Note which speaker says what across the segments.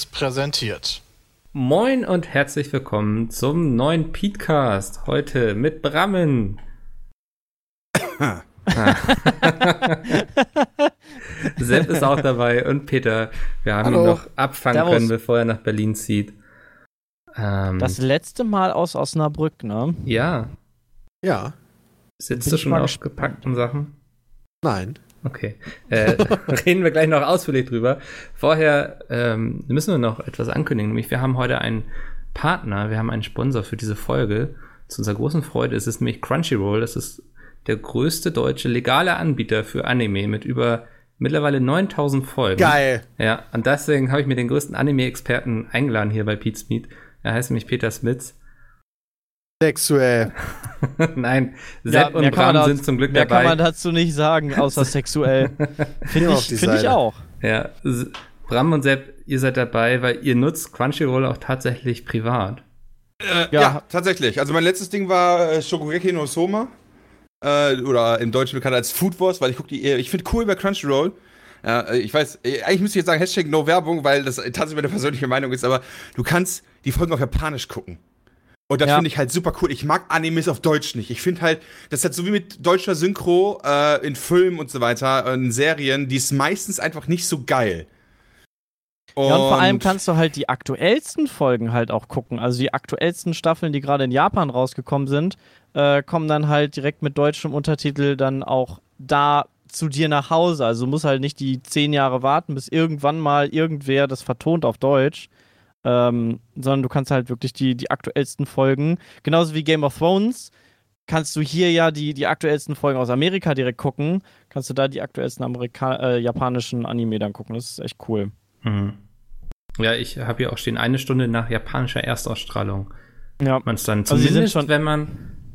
Speaker 1: Seriös präsentiert.
Speaker 2: Moin und herzlich willkommen zum neuen Petecast. Heute mit Brammen. Sepp ist auch dabei und Peter. Wir haben
Speaker 3: Hallo.
Speaker 2: ihn noch abfangen
Speaker 3: Servus.
Speaker 2: können, bevor er nach Berlin zieht. Ähm,
Speaker 3: Das letzte Mal aus Osnabrück, ne?
Speaker 2: ja.
Speaker 4: Ja,
Speaker 2: Sitzt
Speaker 3: Bin
Speaker 2: du schon
Speaker 3: mal
Speaker 2: auf gepackten Sachen?
Speaker 4: nein.
Speaker 2: Okay. Äh, reden wir gleich noch ausführlich drüber. Vorher ähm, müssen wir noch etwas ankündigen, nämlich wir haben heute einen Partner, wir haben einen Sponsor für diese Folge. Zu unserer großen Freude ist es nämlich Crunchyroll. Das ist der größte deutsche legale Anbieter für Anime mit über mittlerweile 9000 Folgen.
Speaker 4: Geil.
Speaker 2: Ja, und deswegen habe ich mir den größten Anime-Experten eingeladen hier bei Pete's Meet. Er heißt nämlich Peter Smits.
Speaker 4: Sexuell.
Speaker 2: Nein,
Speaker 3: Ja,
Speaker 2: Sepp und
Speaker 3: mehr kann man
Speaker 2: Bram
Speaker 3: da-
Speaker 2: sind zum Glück
Speaker 3: Mehr kann
Speaker 2: dabei.
Speaker 3: man dazu nicht sagen, außer sexuell. Finde ich, find ich auch.
Speaker 2: Ja, Bram und Sepp, ihr seid dabei, weil ihr nutzt Crunchyroll auch tatsächlich privat.
Speaker 5: Äh,
Speaker 3: Ja.
Speaker 5: ja. tatsächlich. Also mein letztes Ding war äh, Shokugeki no Soma. Äh, oder im Deutschen bekannt als Food Wars, weil ich gucke die, ich finde cool bei Crunchyroll. Ja, äh, ich weiß, äh, eigentlich müsste ich jetzt sagen Hashtag No Werbung, weil das tatsächlich meine persönliche Meinung ist, aber du kannst die Folgen auf Japanisch gucken. Und das
Speaker 3: Ja.
Speaker 5: finde ich halt super cool. Ich mag Animes auf Deutsch nicht. Ich finde halt, das ist halt so wie mit deutscher Synchro äh, in Filmen und so weiter, in Serien, die ist meistens einfach nicht so geil.
Speaker 3: Ja, und vor allem kannst du halt die aktuellsten Folgen halt auch gucken. Also die aktuellsten Staffeln, die gerade in Japan rausgekommen sind, äh, kommen dann halt direkt mit deutschem Untertitel dann auch da zu dir nach Hause. Also du musst halt nicht die zehn Jahre warten, bis irgendwann mal irgendwer das vertont auf Deutsch. Ähm, sondern du kannst halt wirklich die, die aktuellsten Folgen, genauso wie Game of Thrones, kannst du hier ja die, die aktuellsten Folgen aus Amerika direkt gucken. Kannst du da die aktuellsten Amerika äh, japanischen Anime dann gucken. Das ist echt cool.
Speaker 2: Mhm. Ja, ich habe hier auch stehen, eine Stunde nach japanischer Erstausstrahlung.
Speaker 3: Ja.
Speaker 2: Man es dann
Speaker 3: Also sie sind
Speaker 2: zumindest,
Speaker 3: schon-
Speaker 2: wenn man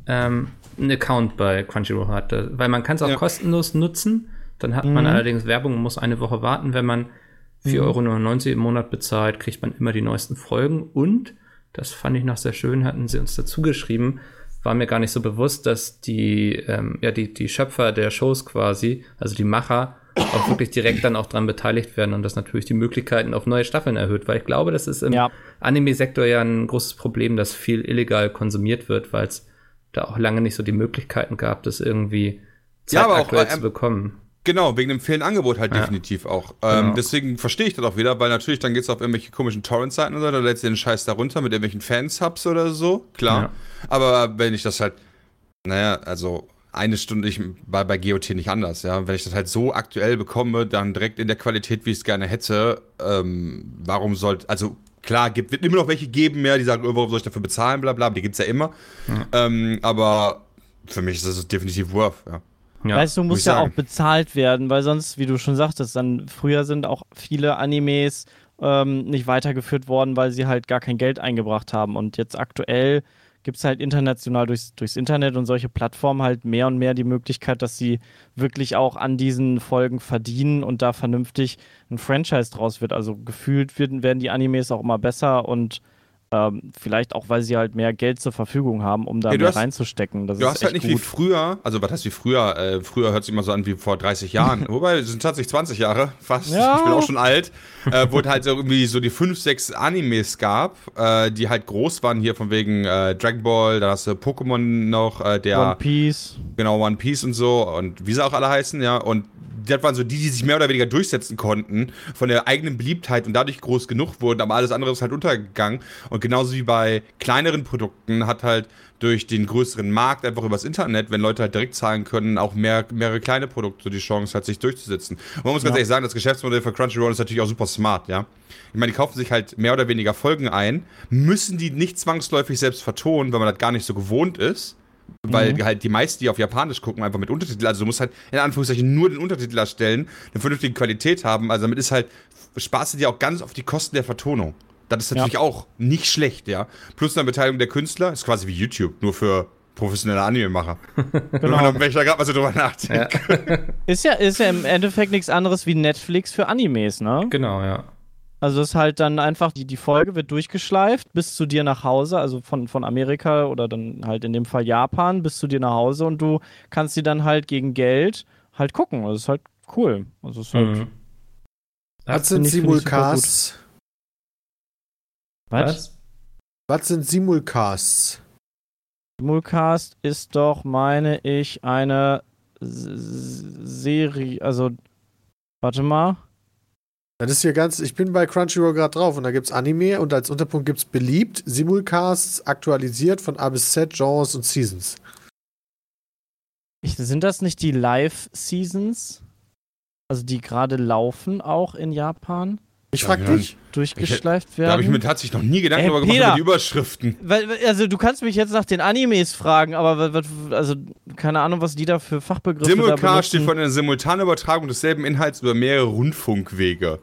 Speaker 2: ähm, einen Account bei Crunchyroll hat. Weil man kann es auch
Speaker 5: Ja.
Speaker 2: kostenlos nutzen. Dann hat man
Speaker 3: Mhm.
Speaker 2: allerdings Werbung und muss eine Woche warten. Wenn man 4,99 Euro im Monat bezahlt, kriegt man immer die neuesten Folgen. Und, das fand ich noch sehr schön, hatten sie uns dazu geschrieben, war mir gar nicht so bewusst, dass die, ähm, ja, die, die Schöpfer der Shows quasi, also die Macher, auch wirklich direkt dann auch dran beteiligt werden und das natürlich die Möglichkeiten auf neue Staffeln erhöht, weil ich glaube, das ist im
Speaker 3: Ja.
Speaker 2: Anime-Sektor ja ein großes Problem, dass viel illegal konsumiert wird, weil es da auch lange nicht so die Möglichkeiten gab, das irgendwie
Speaker 5: Ja, aber auch,
Speaker 2: zeitaktuell
Speaker 5: äh,
Speaker 2: zu bekommen.
Speaker 5: Genau, wegen dem fehlenden Angebot halt
Speaker 2: Ja.
Speaker 5: definitiv auch. Ähm,
Speaker 2: Genau.
Speaker 5: Deswegen verstehe ich das auch wieder, weil natürlich dann geht's auf irgendwelche komischen Torrent-Seiten oder so, da lädst du den Scheiß da runter mit irgendwelchen Fansubs oder so, klar.
Speaker 2: Ja.
Speaker 5: Aber wenn ich das halt, naja, also eine Stunde, ich war bei GOT nicht anders, ja. Wenn ich das halt so aktuell bekomme, dann direkt in der Qualität, wie ich es gerne hätte, ähm, warum sollte, also klar, gibt, wird immer noch welche geben, ja, die sagen, oh, warum soll ich dafür bezahlen, bla bla, die gibt's ja immer. Ähm, aber für mich ist das definitiv worth, ja.
Speaker 2: Ja.
Speaker 3: weißt du,
Speaker 5: muss
Speaker 3: ja
Speaker 5: sagen.
Speaker 3: auch bezahlt werden, weil sonst, wie du schon sagtest, dann früher sind auch viele Animes ähm, nicht weitergeführt worden, weil sie halt gar kein Geld eingebracht haben. Und jetzt aktuell gibt es halt international durchs, durchs Internet und solche Plattformen halt mehr und mehr die Möglichkeit, dass sie wirklich auch an diesen Folgen verdienen und da vernünftig ein Franchise draus wird. Also gefühlt werden, werden die Animes auch immer besser und ähm, vielleicht auch, weil sie halt mehr Geld zur Verfügung haben, um da
Speaker 5: du
Speaker 3: mehr
Speaker 5: hast-
Speaker 3: reinzustecken. Das
Speaker 5: Du
Speaker 3: ist
Speaker 5: hast halt nicht wie
Speaker 3: gut.
Speaker 5: früher, also was heißt wie früher? Äh, früher hört sich immer so an wie vor 30 Jahren. Wobei, es sind tatsächlich 20 Jahre, fast.
Speaker 3: Ja.
Speaker 5: Ich bin auch schon alt. Äh, wo es halt so irgendwie so die 5, 6 Animes gab, äh, die halt groß waren hier von wegen äh, Dragon Ball, da hast du Pokémon noch, äh, der
Speaker 3: One Piece.
Speaker 5: genau One Piece und so und wie sie auch alle heißen, ja. Und das waren so die, die sich mehr oder weniger durchsetzen konnten von der eigenen Beliebtheit und dadurch groß genug wurden, aber alles andere ist halt untergegangen. Und genauso wie bei kleineren Produkten hat halt durch den größeren Markt einfach übers Internet, wenn Leute halt direkt zahlen können, auch mehr, mehrere kleine Produkte die Chance hat, sich durchzusetzen. Und man muss ganz
Speaker 3: Ja.
Speaker 5: ehrlich sagen, das Geschäftsmodell für Crunchyroll ist natürlich auch super smart, ja. Ich meine, die kaufen sich halt mehr oder weniger Folgen ein, müssen die nicht zwangsläufig selbst vertonen, weil man das gar nicht so gewohnt ist. Weil
Speaker 3: Mhm.
Speaker 5: halt die meisten, die auf Japanisch gucken, einfach mit Untertitel, also du musst halt in Anführungszeichen nur den Untertitel erstellen, eine vernünftige Qualität haben, also damit ist halt, sparst du dir auch ganz auf die Kosten der Vertonung. Das ist natürlich auch nicht schlecht, ja. Plus eine Beteiligung der Künstler, ist quasi wie YouTube, nur für professionelle Anime-Macher. Genau. Wenn ich da gerade mal so drüber nachdenke.
Speaker 3: Ist ja, ist ja im Endeffekt nichts anderes wie Netflix für Animes, ne?
Speaker 2: Genau, ja.
Speaker 3: Also es ist halt dann einfach, die, die Folge wird durchgeschleift bis zu dir nach Hause, also von, von Amerika oder dann halt in dem Fall Japan bis zu dir nach Hause und du kannst sie dann halt gegen Geld halt gucken. Das ist halt cool. Also es ist halt,
Speaker 2: Mhm.
Speaker 4: Was sind Simulcasts?
Speaker 3: Was?
Speaker 4: Was sind Simulcasts?
Speaker 3: Simulcast ist doch, meine ich, eine S- S- Serie, also warte mal.
Speaker 4: Das ist hier ganz, ich bin bei Crunchyroll gerade drauf und da gibt's Anime und als Unterpunkt gibt's beliebt, Simulcasts aktualisiert von A bis Z, Genres und Seasons.
Speaker 3: Ich, sind das nicht die Live-Seasons? Also die gerade laufen auch in Japan,
Speaker 4: Ich frag
Speaker 5: ja.
Speaker 4: dich.
Speaker 3: durchgeschleift
Speaker 5: Da habe ich
Speaker 3: werden?
Speaker 5: mir tatsächlich noch nie Gedanken darüber gemacht über die Überschriften.
Speaker 3: Weil, also du kannst mich jetzt nach den Animes fragen, aber also keine Ahnung, was die da für Fachbegriffe benutzen.
Speaker 5: steht von einer simultanen Übertragung desselben Inhalts über mehrere Rundfunkwege.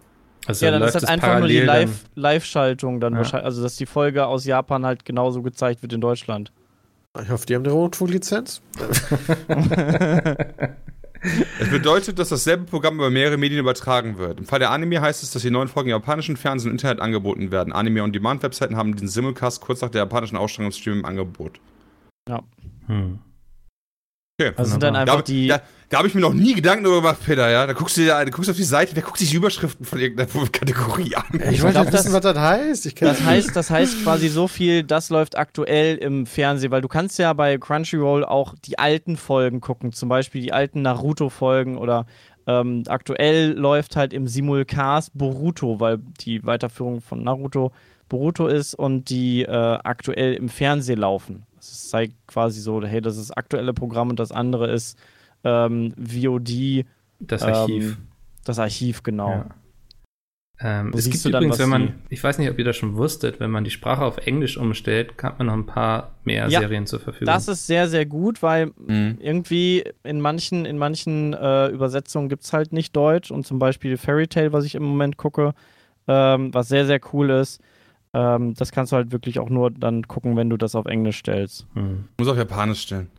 Speaker 2: Also
Speaker 3: ja, dann ist
Speaker 2: es
Speaker 3: einfach nur die
Speaker 2: parallel dann-
Speaker 3: Live- Live-Schaltung dann
Speaker 2: Ja.
Speaker 3: wahrscheinlich, also dass die Folge aus Japan halt genauso gezeigt wird in Deutschland.
Speaker 4: Ich hoffe, die haben eine Rundfunklizenz.
Speaker 5: Es bedeutet, dass dasselbe Programm über mehrere Medien übertragen wird. Im Fall der Anime heißt es, dass die neuen Folgen im japanischen Fernsehen und Internet angeboten werden. Anime-on-Demand-Webseiten haben den Simulcast kurz nach der japanischen Ausstrahlung im Stream im Angebot.
Speaker 2: Hm.
Speaker 5: Okay.
Speaker 3: Also sind dann einfach
Speaker 5: da,
Speaker 3: die.
Speaker 5: da, da habe ich mir noch nie Gedanken darüber gemacht, Peter, ja. Da guckst du, dir- da guckst auf die Seite, wer guckt sich die Überschriften von irgendeiner Kategorie an?
Speaker 4: Ich wollte
Speaker 3: glaub,
Speaker 4: wissen, was das heißt. Ich
Speaker 3: Das heißt, das heißt quasi so viel, das läuft aktuell im Fernsehen, weil du kannst ja bei Crunchyroll auch die alten Folgen gucken, zum Beispiel die alten Naruto-Folgen oder ähm, aktuell läuft halt im Simulcast Boruto, weil die Weiterführung von Naruto Boruto ist und die äh, aktuell im Fernsehen laufen. Es zeigt quasi so, hey, das ist das aktuelle Programm und das andere ist ähm, VOD,
Speaker 2: Das Archiv.
Speaker 3: ähm, das Archiv, genau.
Speaker 2: Ja. Ähm, es gibt
Speaker 3: dann,
Speaker 2: übrigens, wenn man, ich weiß nicht, ob ihr das schon wusstet, wenn man die Sprache auf Englisch umstellt, hat man noch ein paar mehr
Speaker 3: Ja,
Speaker 2: Serien zur Verfügung.
Speaker 3: Das ist sehr, sehr gut, weil
Speaker 5: Mhm.
Speaker 3: irgendwie in manchen, in manchen äh, Übersetzungen gibt es halt nicht Deutsch und zum Beispiel Fairy Tale, was ich im Moment gucke, ähm, was sehr, sehr cool ist. Ähm, das kannst du halt wirklich auch nur dann gucken, wenn du das auf Englisch stellst.
Speaker 2: Hm.
Speaker 5: Muss auf Japanisch stellen.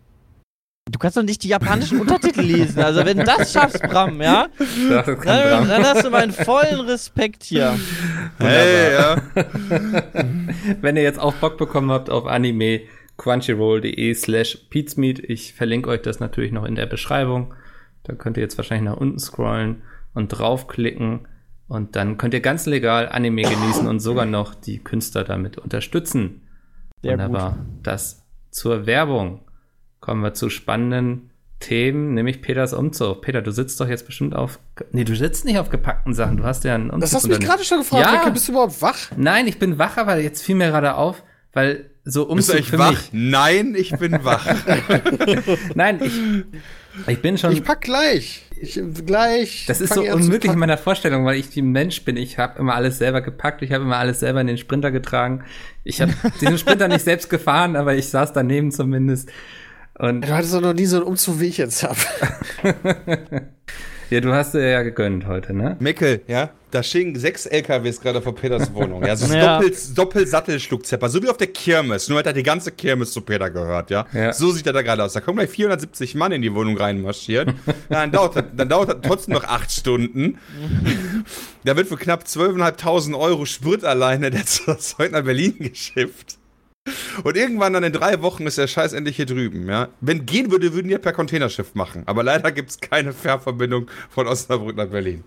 Speaker 3: Du kannst doch nicht die japanischen Untertitel lesen. Also wenn du das schaffst, Bram, ja,
Speaker 2: Das kann
Speaker 3: dann,
Speaker 2: dran.
Speaker 3: dann hast du meinen vollen Respekt hier.
Speaker 5: Hey, ja.
Speaker 2: Wenn ihr jetzt auch Bock bekommen habt auf Anime, crunchyroll.de slash peatsmeet. Ich verlinke euch das natürlich noch in der Beschreibung. Da könnt ihr jetzt wahrscheinlich nach unten scrollen und draufklicken. Und dann könnt ihr ganz legal Anime genießen und sogar noch die Künstler damit unterstützen.
Speaker 3: Sehr
Speaker 2: Wunderbar. Das zur Werbung. Kommen wir zu spannenden Themen, nämlich Peters Umzug. Peter, du sitzt doch jetzt bestimmt auf. Nee, du sitzt nicht auf gepackten Sachen. Du hast ja einen Umzug.
Speaker 4: Das hast du mich gerade schon gefragt.
Speaker 2: Ja.
Speaker 4: Ricky, bist du überhaupt wach?
Speaker 2: Nein, ich bin wach, aber jetzt fiel mir gerade auf, weil so
Speaker 5: Bist du
Speaker 2: Umzug für
Speaker 5: wach?
Speaker 2: mich.
Speaker 5: Nein, ich bin wach.
Speaker 2: Nein, ich, ich bin schon.
Speaker 4: Ich pack gleich. Ich, gleich.
Speaker 2: das ist so unmöglich in meiner Vorstellung, weil ich ein Mensch bin. Ich habe immer alles selber gepackt, ich habe immer alles selber in den Sprinter getragen. Ich habe diesen Sprinter nicht selbst gefahren, aber ich saß daneben zumindest. Und
Speaker 4: Du hattest doch noch nie so einen Umzug, wie ich jetzt habe.
Speaker 2: ja, du hast dir ja gegönnt heute, ne?
Speaker 5: Mickel, ja, da stehen sechs LKWs gerade vor Peters Wohnung. Ja, so
Speaker 3: Ja.
Speaker 5: Doppel, Doppelsattelschluckzepper, so wie auf der Kirmes. Nur hat er die ganze Kirmes zu Peter gehört, ja.
Speaker 2: Ja.
Speaker 5: So sieht er da gerade aus. Da kommen gleich 470 Mann in die Wohnung reinmarschiert. ja, dann, dauert das, dann dauert das trotzdem noch acht Stunden. da wird für knapp 12.500 Euro Sprit alleine der Zeug nach Berlin geschifft. Und irgendwann dann in drei Wochen ist der Scheiß endlich hier drüben, ja. Wenn gehen würde, würden wir per Containerschiff machen. Aber leider gibt es keine Fährverbindung von Osnabrück nach Berlin.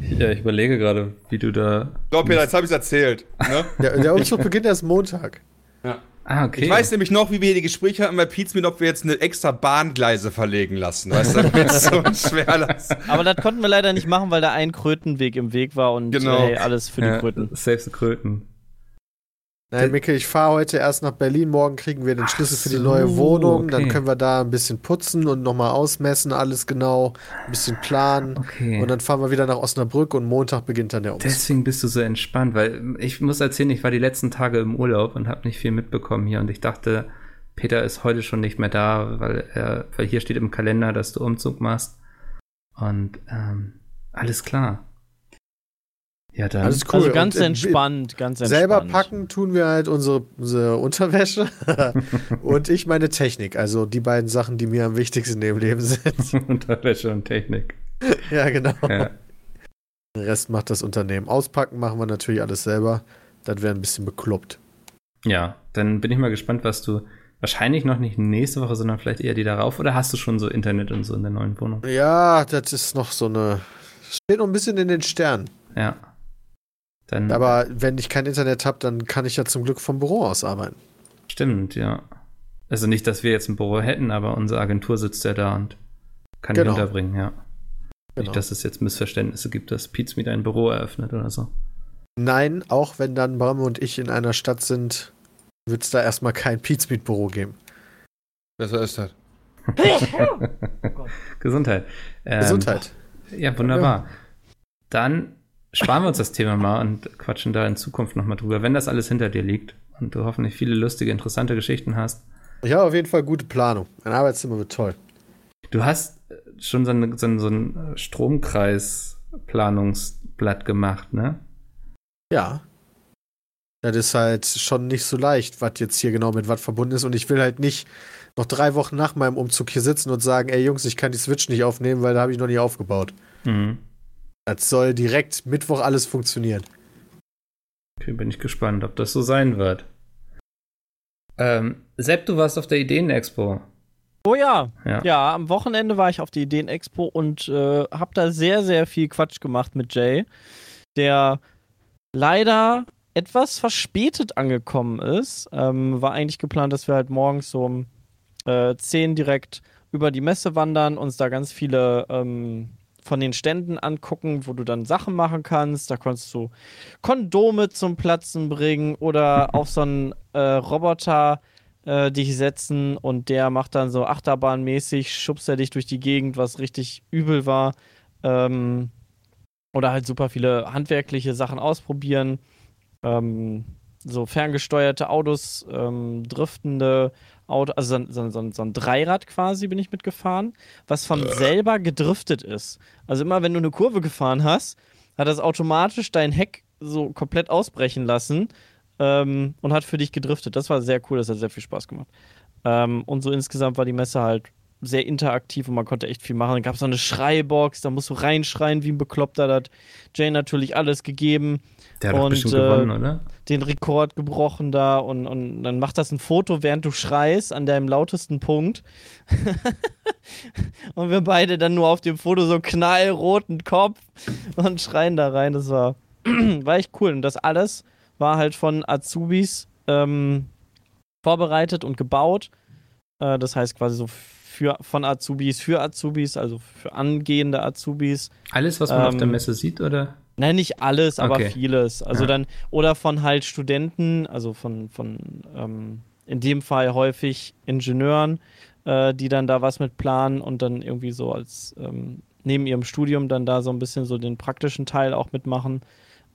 Speaker 2: Ja, ich überlege gerade, wie du da.
Speaker 5: So, Peter, jetzt habe ich es erzählt. Ne?
Speaker 4: Der, der Umzug beginnt erst Montag.
Speaker 2: Ah, okay.
Speaker 5: Ich weiß nämlich noch, wie wir hier die Gespräche hatten bei Pizmin, ob wir jetzt eine extra Bahngleise verlegen lassen. Weißt du, es so ein Schwerlast.
Speaker 3: Aber das konnten wir leider nicht machen, weil da ein Krötenweg im Weg war und
Speaker 5: Genau.
Speaker 3: hey, alles für die
Speaker 2: ja,
Speaker 3: Kröten.
Speaker 2: Selbst die Kröten.
Speaker 4: Nein, Mikkel, ich fahre heute erst nach Berlin. Morgen kriegen wir den Schlüssel für die
Speaker 2: so,
Speaker 4: neue Wohnung. Dann
Speaker 2: okay.
Speaker 4: können wir da ein bisschen putzen und nochmal ausmessen, alles genau, ein bisschen planen.
Speaker 2: Okay.
Speaker 4: Und dann fahren wir wieder nach Osnabrück und Montag beginnt dann der Umzug.
Speaker 2: Deswegen bist du so entspannt, weil ich muss erzählen, ich war die letzten Tage im Urlaub und habe nicht viel mitbekommen hier und ich dachte, Peter ist heute schon nicht mehr da, weil er, weil hier steht im Kalender, dass du Umzug machst. Und ähm, alles klar. Ja, dann.
Speaker 4: Alles cool.
Speaker 3: Also ganz
Speaker 4: Und,
Speaker 3: entspannt, ganz entspannt.
Speaker 4: Selber packen tun wir halt unsere, unsere Unterwäsche und ich meine Technik. Also die beiden Sachen, die mir am wichtigsten im Leben sind.
Speaker 2: Unterwäsche und Technik.
Speaker 4: ja, genau.
Speaker 2: Ja.
Speaker 4: Den Rest macht das Unternehmen. Auspacken machen wir natürlich alles selber. Das wäre ein bisschen bekloppt.
Speaker 2: ja, dann bin ich mal gespannt, was du wahrscheinlich noch nicht nächste Woche, sondern vielleicht eher die darauf. Oder hast du schon so Internet und so in der neuen Wohnung?
Speaker 4: Ja, das ist noch so eine. Steht noch ein bisschen in den Sternen.
Speaker 2: Ja.
Speaker 4: Dann, Aber wenn ich kein Internet habe, dann kann ich ja zum Glück vom Büro aus arbeiten.
Speaker 2: Stimmt, ja. Also nicht, dass wir jetzt ein Büro hätten, aber unsere Agentur sitzt ja da und kann genau. die unterbringen, ja. Genau. Nicht, dass es jetzt Missverständnisse gibt, dass Pizmeet ein Büro eröffnet oder so.
Speaker 4: Nein, auch wenn dann Bram und ich in einer Stadt sind, wird es da erstmal kein Pizmeet-Büro geben.
Speaker 5: Besser ist das.
Speaker 2: Gesundheit.
Speaker 4: Ähm, Gesundheit.
Speaker 2: Ja, wunderbar. Ja. Dann sparen wir uns das Thema mal und quatschen da in Zukunft nochmal drüber, wenn das alles hinter dir liegt und du hoffentlich viele lustige, interessante Geschichten hast.
Speaker 4: Ich habe auf jeden Fall gute Planung. Mein Arbeitszimmer wird toll.
Speaker 2: Du hast schon so ein, so ein, so ein Stromkreisplanungsblatt gemacht, ne?
Speaker 4: Ja. Das ist halt schon nicht so leicht, was jetzt hier genau mit was verbunden ist. Und ich will halt nicht noch drei Wochen nach meinem Umzug hier sitzen und sagen, ey Jungs, ich kann die Switch nicht aufnehmen, weil da habe ich noch nie aufgebaut. Mhm. Das soll direkt Mittwoch alles funktionieren.
Speaker 2: Okay, bin ich gespannt, ob das so sein wird. Ähm, Sepp, du warst auf der Ideenexpo.
Speaker 3: Oh ja. ja. ja, am Wochenende war ich auf der Ideenexpo und äh, habe da sehr, sehr viel Quatsch gemacht mit Jay, der leider etwas verspätet angekommen ist. Ähm, war eigentlich geplant, dass wir halt morgens so um äh, 10 direkt über die Messe wandern, uns da ganz viele ähm, von den Ständen angucken, wo du dann Sachen machen kannst. Da kannst du Kondome zum Platzen bringen oder auf so einen äh, Roboter äh, dich setzen und der macht dann so Achterbahnmäßig, schubst er dich durch die Gegend, was richtig übel war. Ähm, oder halt super viele handwerkliche Sachen ausprobieren. Ähm, so ferngesteuerte Autos, ähm, driftende Auto, also so, so, so, so, ein Dreirad quasi bin ich mitgefahren, was von selber gedriftet ist. Also immer wenn du eine Kurve gefahren hast, hat das automatisch dein Heck so komplett ausbrechen lassen ähm, und hat für dich gedriftet. Das war sehr cool, das hat sehr viel Spaß gemacht. Ähm, und so insgesamt war die Messe halt sehr interaktiv und man konnte echt viel machen. Dann gab es so eine Schreibox, da musst du reinschreien wie ein Bekloppter. Da hat Jane natürlich alles gegeben.
Speaker 2: Der hat und, bestimmt äh, gewonnen, oder?
Speaker 3: Den Rekord gebrochen da und, und dann macht das ein Foto, während du schreist, an deinem lautesten Punkt. und wir beide dann nur auf dem Foto so knallroten Kopf und schreien da rein. Das war, war echt cool. Und das alles war halt von Azubis ähm, vorbereitet und gebaut. Äh, das heißt quasi so für, von Azubis für Azubis, also für angehende Azubis.
Speaker 2: Alles, was man ähm, auf der ähm, Messe sieht, oder?
Speaker 3: Nein, nicht alles, aber okay. vieles. Also ja. dann, oder von halt Studenten, also von, von ähm, in dem Fall häufig Ingenieuren, äh, die dann da was mit planen und dann irgendwie so als ähm, neben ihrem Studium dann da so ein bisschen so den praktischen Teil auch mitmachen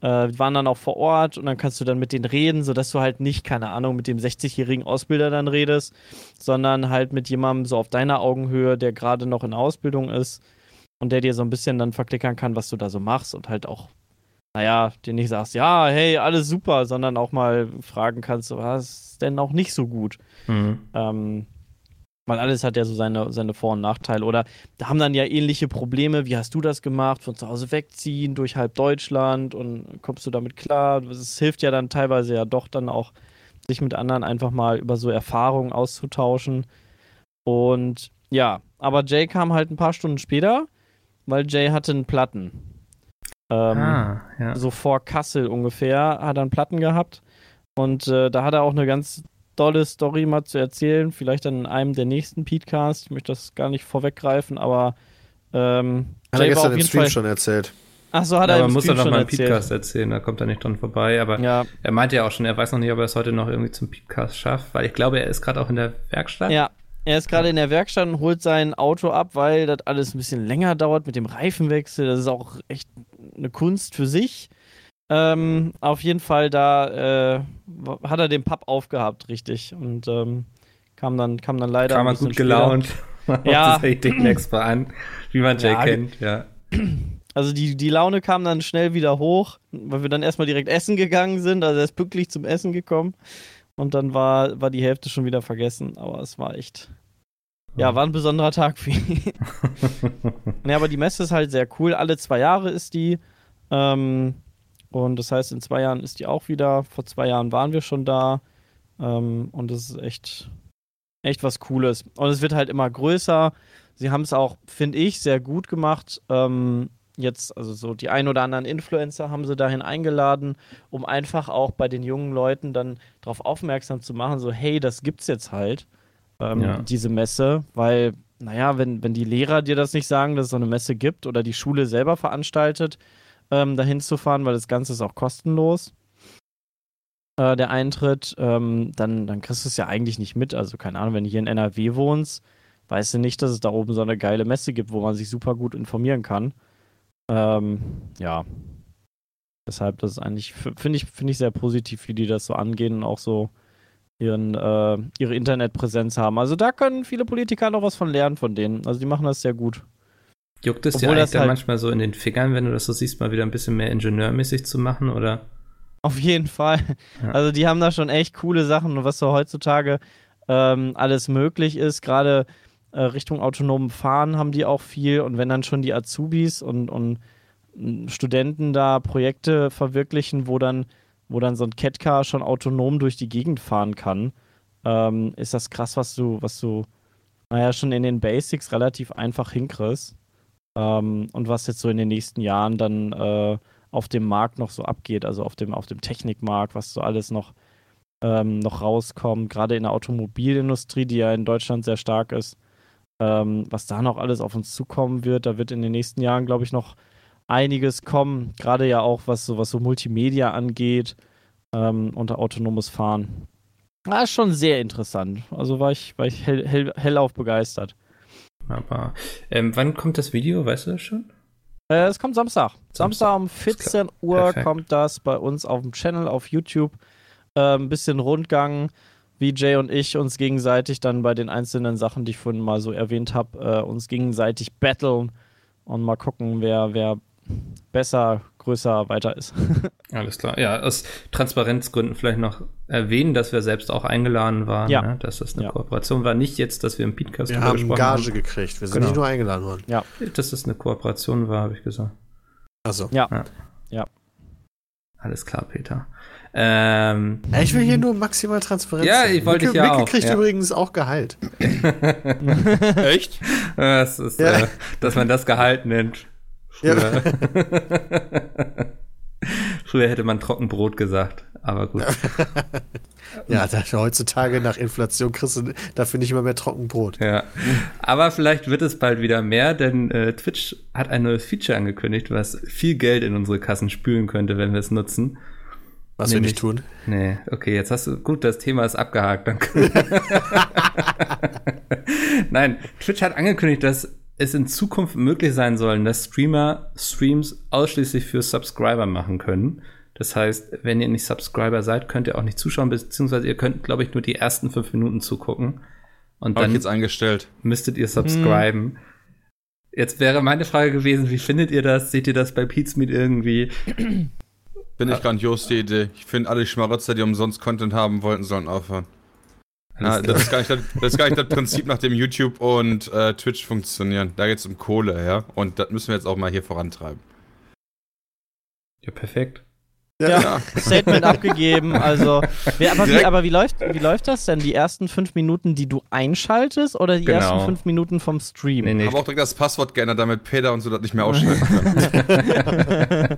Speaker 3: äh, waren dann auch vor Ort und dann kannst du dann mit denen reden, sodass du halt nicht, keine Ahnung, mit dem 60-jährigen Ausbilder dann redest, sondern halt mit jemandem so auf deiner Augenhöhe, der gerade noch in Ausbildung ist und der dir so ein bisschen dann verklickern kann, was du da so machst und halt auch, naja, dir nicht sagst, ja, hey, alles super, sondern auch mal fragen kannst, was ist denn auch nicht so gut. Mhm. Ähm, weil alles hat ja so seine, seine Vor- und Nachteile. Oder da haben dann ja ähnliche Probleme. Wie hast du das gemacht? Von zu Hause wegziehen, durch halb Deutschland und kommst du damit klar? Es hilft ja dann teilweise ja doch dann auch, sich mit anderen einfach mal über so Erfahrungen auszutauschen. Und ja, aber Jay kam halt ein paar Stunden später, weil Jay hatte einen Platten. Ähm, ah, ja. So vor Kassel ungefähr hat er einen Platten gehabt. Und äh, da hat er auch eine ganz dolle Story mal zu erzählen. Vielleicht dann in einem der nächsten Podcasts. Ich möchte das gar nicht vorweggreifen, aber ähm,
Speaker 4: hat er gestern im Stream Fall schon erzählt.
Speaker 2: Ach so, hat ja, er im muss Stream er noch mal einen Podcast erzählen, da kommt er nicht dran vorbei. Aber ja. er meinte ja auch schon, er weiß noch nicht, ob er es heute noch irgendwie zum Podcast schafft, weil ich glaube, er ist gerade auch in der Werkstatt.
Speaker 3: Ja, er ist gerade in der Werkstatt und holt sein Auto ab, weil das alles ein bisschen länger dauert mit dem Reifenwechsel. Das ist auch echt eine Kunst für sich. Ähm, auf jeden Fall, da äh, hat er den Papp aufgehabt, richtig. Und ähm, kam, dann, kam dann leider.
Speaker 2: Kam er gut gelaunt.
Speaker 3: ja.
Speaker 2: das an, wie man Jay ja, kennt, ja.
Speaker 3: Also die, die Laune kam dann schnell wieder hoch, weil wir dann erstmal direkt essen gegangen sind. Also er ist pünktlich zum Essen gekommen. Und dann war, war die Hälfte schon wieder vergessen. Aber es war echt. Ja, war ein besonderer Tag für ihn. ja, aber die Messe ist halt sehr cool. Alle zwei Jahre ist die. Ähm, und das heißt, in zwei Jahren ist die auch wieder. Vor zwei Jahren waren wir schon da. Ähm, und das ist echt, echt was Cooles. Und es wird halt immer größer. Sie haben es auch, finde ich, sehr gut gemacht. Ähm, jetzt, also so die ein oder anderen Influencer haben sie dahin eingeladen, um einfach auch bei den jungen Leuten dann darauf aufmerksam zu machen, so hey, das gibt's jetzt halt, ähm, ja. diese Messe, weil, naja, wenn, wenn die Lehrer dir das nicht sagen, dass es so eine Messe gibt oder die Schule selber veranstaltet, ähm, dahin zu fahren, weil das Ganze ist auch kostenlos, äh, der Eintritt, ähm, dann, dann kriegst du es ja eigentlich nicht mit. Also keine Ahnung, wenn du hier in NRW wohnst, weißt du nicht, dass es da oben so eine geile Messe gibt, wo man sich super gut informieren kann. Ähm, ja. Deshalb, das ist eigentlich, finde ich, finde ich sehr positiv, wie die das so angehen und auch so ihren, äh, ihre Internetpräsenz haben. Also da können viele Politiker noch was von lernen von denen. Also die machen das sehr gut.
Speaker 2: Juckt es dir eigentlich dann halt manchmal so in den Fingern, wenn du das so siehst, mal wieder ein bisschen mehr ingenieurmäßig zu machen, oder?
Speaker 3: Auf jeden Fall. Ja. Also die haben da schon echt coole Sachen und was so heutzutage ähm, alles möglich ist, gerade äh, Richtung autonomen Fahren haben die auch viel und wenn dann schon die Azubis und, und Studenten da Projekte verwirklichen, wo dann, wo dann so ein Catcar schon autonom durch die Gegend fahren kann, ähm, ist das krass, was du, was du, naja, schon in den Basics relativ einfach hinkriegst. Ähm, und was jetzt so in den nächsten Jahren dann äh, auf dem Markt noch so abgeht, also auf dem, auf dem Technikmarkt, was so alles noch, ähm, noch rauskommt, gerade in der Automobilindustrie, die ja in Deutschland sehr stark ist ähm, was da noch alles auf uns zukommen wird. Da wird in den nächsten Jahren, glaube ich, noch einiges kommen. Gerade ja auch, was so, was so Multimedia angeht ähm, und autonomes Fahren. Das ist schon sehr interessant. Also war ich, war ich hell, hell, hellauf begeistert.
Speaker 2: Aber ähm, wann kommt das Video? Weißt du das schon?
Speaker 3: Äh, es kommt Samstag. Samstag, Samstag um 14 Uhr Perfekt. kommt das bei uns auf dem Channel auf YouTube. Ein bisschen Rundgang wie Jay und ich uns gegenseitig dann bei den einzelnen Sachen, die ich vorhin mal so erwähnt habe, äh, uns gegenseitig battlen und mal gucken, wer, wer besser, größer, weiter ist.
Speaker 2: Alles klar. Ja, aus Transparenzgründen vielleicht noch erwähnen, dass wir selbst auch eingeladen waren, ja. ne? dass das eine ja. Kooperation war. Nicht jetzt, dass wir im Podcast
Speaker 4: wir haben Gage haben. gekriegt. Wir sind genau. nicht nur eingeladen worden.
Speaker 2: Ja. Dass das eine Kooperation war, habe ich gesagt.
Speaker 4: Achso.
Speaker 3: Ja. ja. ja.
Speaker 2: Alles klar, Peter. Ähm,
Speaker 4: ich will hier nur maximal Transparenz.
Speaker 2: Ja, ich wollte ich ja Micke auch.
Speaker 4: kriegt
Speaker 2: ja.
Speaker 4: übrigens auch Gehalt.
Speaker 2: Echt? Das ist, ja. äh, dass man das Gehalt nennt. Früher. Ja. Früher hätte man Trockenbrot gesagt, aber gut.
Speaker 4: ja, das, heutzutage nach Inflation kriegst du dafür nicht immer mehr Trockenbrot.
Speaker 2: Ja. Aber vielleicht wird es bald wieder mehr, denn äh, Twitch hat ein neues Feature angekündigt, was viel Geld in unsere Kassen spülen könnte, wenn wir es nutzen.
Speaker 4: Was Nämlich, wir nicht tun.
Speaker 2: Nee, okay, jetzt hast du, gut, das Thema ist abgehakt, danke. Nein, Twitch hat angekündigt, dass es in Zukunft möglich sein soll, dass Streamer Streams ausschließlich für Subscriber machen können. Das heißt, wenn ihr nicht Subscriber seid, könnt ihr auch nicht zuschauen, beziehungsweise ihr könnt, glaube ich, nur die ersten fünf Minuten zugucken. Und dann
Speaker 5: jetzt eingestellt.
Speaker 2: müsstet ihr subscriben. Hm. Jetzt wäre meine Frage gewesen, wie findet ihr das? Seht ihr das bei Pizmeet irgendwie?
Speaker 5: Bin ich grandios die Idee. Ich finde, alle Schmarotzer, die umsonst Content haben wollten, sollen aufhören. Ja, das, ist gar nicht das, das ist gar nicht das Prinzip, nach dem YouTube und äh, Twitch funktionieren. Da geht es um Kohle, ja. Und das müssen wir jetzt auch mal hier vorantreiben.
Speaker 2: Ja, perfekt.
Speaker 3: Ja, ja. Statement abgegeben. Also, wie, aber, wie, aber wie, läuft, wie läuft das denn? Die ersten fünf Minuten, die du einschaltest oder die genau. ersten fünf Minuten vom Stream?
Speaker 5: Nee, nee. Ich habe auch direkt das Passwort geändert, damit Peter und so das nicht mehr ausschalten kann.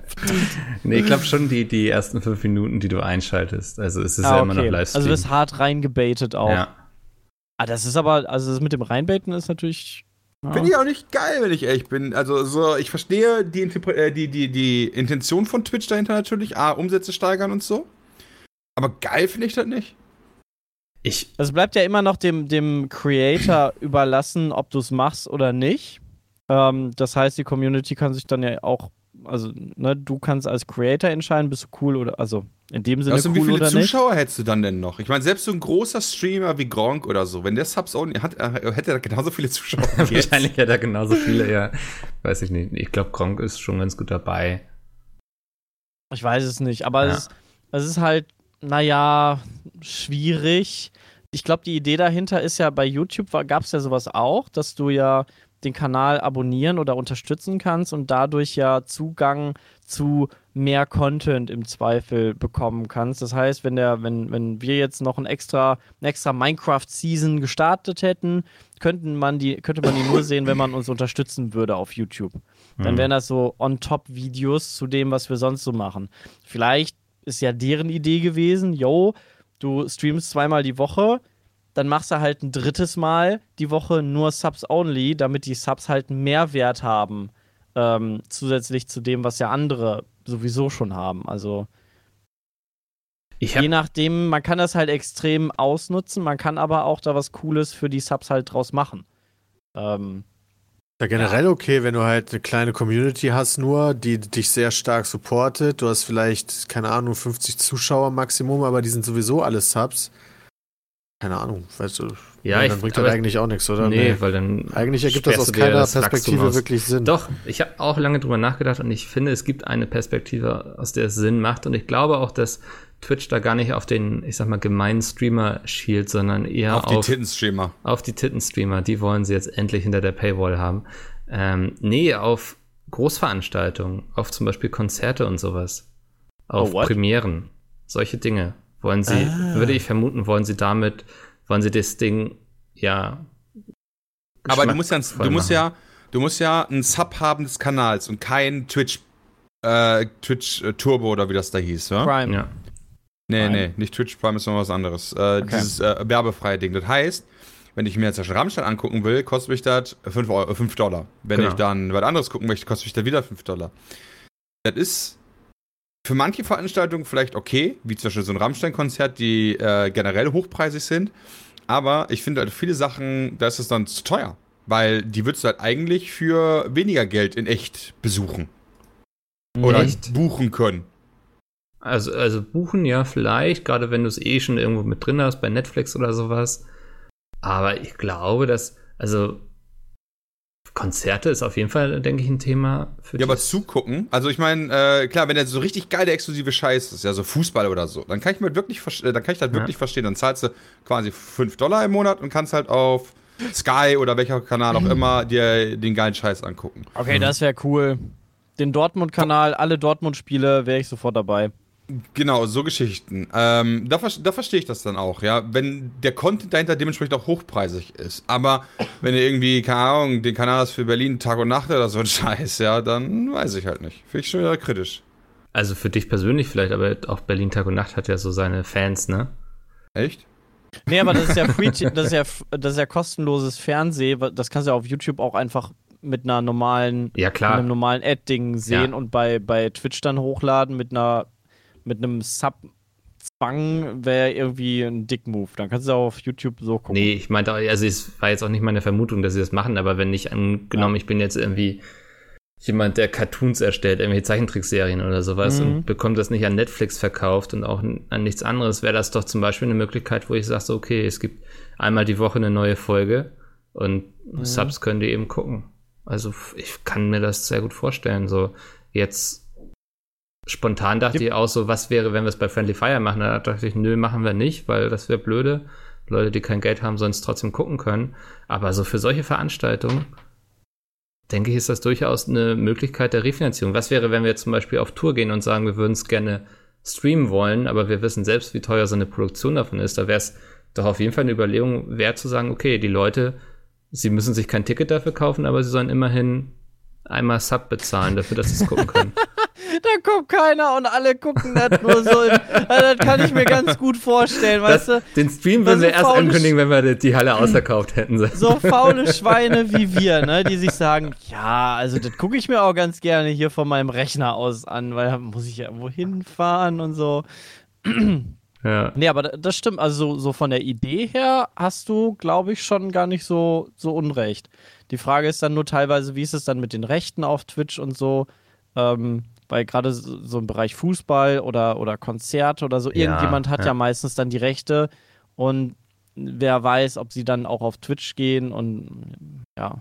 Speaker 2: nee, ich glaube schon die, die ersten fünf Minuten, die du einschaltest. Also es ist ah, ja immer noch Livestream.
Speaker 3: Also du bist hart reingebaitet auch. Ja. Ah, das ist aber, also das mit dem Reinbaiten ist natürlich
Speaker 5: ja. Finde ich auch nicht geil, wenn ich ehrlich bin. Also, so, ich verstehe die, äh, die, die, die Intention von Twitch dahinter natürlich. A, Umsätze steigern und so. Aber geil finde ich das nicht.
Speaker 3: Ich. Es bleibt ja immer noch dem, dem Creator überlassen, ob du es machst oder nicht. Ähm, das heißt, die Community kann sich dann ja auch also ne, du kannst als Creator entscheiden, bist du cool oder also in dem Sinne also, cool
Speaker 5: wie viele
Speaker 3: oder
Speaker 5: Zuschauer
Speaker 3: nicht?
Speaker 5: hättest du dann denn noch? Ich meine, selbst so ein großer Streamer wie Gronk oder so, wenn der Subs only hat, äh, hätte er genauso viele Zuschauer.
Speaker 2: Wahrscheinlich hätte er genauso viele, ja. Weiß ich nicht. Ich glaube, Gronk ist schon ganz gut dabei.
Speaker 3: Ich weiß es nicht, aber ja. es, es ist halt, naja, schwierig. Ich glaube, die Idee dahinter ist ja, bei YouTube gab es ja sowas auch, dass du ja den Kanal abonnieren oder unterstützen kannst und dadurch ja Zugang zu mehr Content im Zweifel bekommen kannst. Das heißt, wenn der, wenn, wenn wir jetzt noch ein extra, eine extra Minecraft-Season gestartet hätten, könnten man die, könnte man die nur sehen, wenn man uns unterstützen würde auf YouTube. Dann wären das so on-top-Videos zu dem, was wir sonst so machen. Vielleicht ist ja deren Idee gewesen, yo, du streamst zweimal die Woche, dann machst du halt ein drittes Mal die Woche nur Subs only, damit die Subs halt einen Mehrwert haben, ähm, zusätzlich zu dem, was ja andere sowieso schon haben. Also je nachdem, man kann das halt extrem ausnutzen, man kann aber auch da was Cooles für die Subs halt draus machen. Ähm,
Speaker 4: ja, generell okay, wenn du halt eine kleine Community hast, nur, die dich sehr stark supportet. Du hast vielleicht, keine Ahnung, 50 Zuschauer Maximum, aber die sind sowieso alle Subs. Keine Ahnung, weißt du,
Speaker 2: ja,
Speaker 4: dann bringt das eigentlich auch nichts, oder?
Speaker 2: Nee, nee, weil dann.
Speaker 4: Eigentlich ergibt das aus keiner Perspektive wirklich Sinn.
Speaker 2: Doch, ich habe auch lange drüber nachgedacht und ich finde, es gibt eine Perspektive, aus der es Sinn macht. Und ich glaube auch, dass Twitch da gar nicht auf den, ich sag mal, gemeinen Streamer schielt, sondern eher auf,
Speaker 5: auf die Tittenstreamer.
Speaker 2: Auf die Tittenstreamer, die wollen sie jetzt endlich hinter der Paywall haben. Ähm, nee, auf Großveranstaltungen, auf zum Beispiel Konzerte und sowas. Auf oh, Premieren. Solche Dinge wollen sie, ah. würde ich vermuten, wollen sie damit, wollen sie das Ding, ja.
Speaker 5: Aber du musst ja, du musst ja, du musst ja einen Sub haben des Kanals und kein Twitch, äh, Twitch äh, Turbo oder wie das da hieß, ja?
Speaker 3: Prime. Ja.
Speaker 5: Nee, Prime. nee, nicht Twitch Prime ist noch was anderes. Äh, okay. Dieses äh, werbefreie Ding. Das heißt, wenn ich mir jetzt schon Rammstein angucken will, kostet mich das 5, Euro, 5 Dollar. Wenn genau. ich dann was anderes gucken möchte, kostet mich das wieder 5 Dollar. Das ist für manche Veranstaltungen vielleicht okay, wie zum Beispiel so ein Rammstein-Konzert, die äh, generell hochpreisig sind. Aber ich finde halt viele Sachen, da ist es dann zu teuer. Weil die würdest du halt eigentlich für weniger Geld in echt besuchen. Oder echt? buchen können.
Speaker 2: Also, also buchen ja vielleicht, gerade wenn du es eh schon irgendwo mit drin hast, bei Netflix oder sowas. Aber ich glaube, dass, also Konzerte ist auf jeden Fall, denke ich, ein Thema
Speaker 5: für Ja, aber zugucken. Also ich meine, äh, klar, wenn der so richtig geile exklusive Scheiß ist, ja so Fußball oder so, dann kann ich mir wirklich, äh, dann kann ich das ja. wirklich verstehen. Dann zahlst du quasi 5 Dollar im Monat und kannst halt auf Sky oder welcher Kanal auch immer dir den geilen Scheiß angucken.
Speaker 3: Okay, mhm. das wäre cool. Den Dortmund-Kanal, alle Dortmund-Spiele, wäre ich sofort dabei.
Speaker 5: Genau, so Geschichten. Ähm, da, da verstehe ich das dann auch, ja. Wenn der Content dahinter dementsprechend auch hochpreisig ist. Aber wenn du irgendwie, keine Ahnung, den Kanal hast für Berlin Tag und Nacht oder so ein Scheiß, ja, dann weiß ich halt nicht. Finde ich schon wieder kritisch.
Speaker 2: Also für dich persönlich vielleicht, aber auch Berlin Tag und Nacht hat ja so seine Fans, ne?
Speaker 5: Echt?
Speaker 3: Nee, aber das ist ja free, das ist ja, das ist ja kostenloses Fernsehen. Das kannst du ja auf YouTube auch einfach mit einer normalen,
Speaker 2: ja, klar.
Speaker 3: Mit einem normalen Ad-Ding sehen ja. und bei, bei Twitch dann hochladen mit einer mit einem Sub Zwang wäre irgendwie ein Dick-Move. Dann kannst du auch auf YouTube so gucken.
Speaker 2: Nee, ich meinte, also es war jetzt auch nicht meine Vermutung, dass sie das machen, aber wenn nicht angenommen, ja. ich bin jetzt irgendwie jemand, der Cartoons erstellt, irgendwie Zeichentrickserien oder sowas mhm. und bekommt das nicht an Netflix verkauft und auch an nichts anderes, wäre das doch zum Beispiel eine Möglichkeit, wo ich sage, so, okay, es gibt einmal die Woche eine neue Folge und mhm. Subs können die eben gucken. Also ich kann mir das sehr gut vorstellen. So jetzt spontan dachte ich auch so, was wäre, wenn wir es bei Friendly Fire machen? Da dachte ich, nö, machen wir nicht, weil das wäre blöde. Leute, die kein Geld haben, sollen es trotzdem gucken können. Aber so für solche Veranstaltungen, denke ich, ist das durchaus eine Möglichkeit der Refinanzierung. Was wäre, wenn wir zum Beispiel auf Tour gehen und sagen, wir würden es gerne streamen wollen, aber wir wissen selbst, wie teuer so eine Produktion davon ist. Da wäre es doch auf jeden Fall eine Überlegung wert zu sagen, okay, die Leute, sie müssen sich kein Ticket dafür kaufen, aber sie sollen immerhin einmal Sub bezahlen dafür, dass sie es gucken können.
Speaker 3: da guckt keiner und alle gucken das nur so. Im, das kann ich mir ganz gut vorstellen, das, weißt du?
Speaker 2: Den Stream würden wir erst ankündigen, wenn wir die Halle ausverkauft hätten.
Speaker 3: So faule Schweine wie wir, ne, die sich sagen, ja, also das gucke ich mir auch ganz gerne hier von meinem Rechner aus an, weil da muss ich ja wohin fahren und so. Ja. Nee, aber das stimmt. Also, so von der Idee her hast du, glaube ich, schon gar nicht so, so unrecht. Die Frage ist dann nur teilweise, wie ist es dann mit den Rechten auf Twitch und so? Ähm, weil gerade so, so, im Bereich Fußball oder, oder Konzerte oder so, ja, irgendjemand hat ja. ja meistens dann die Rechte und wer weiß, ob sie dann auch auf Twitch gehen und ja.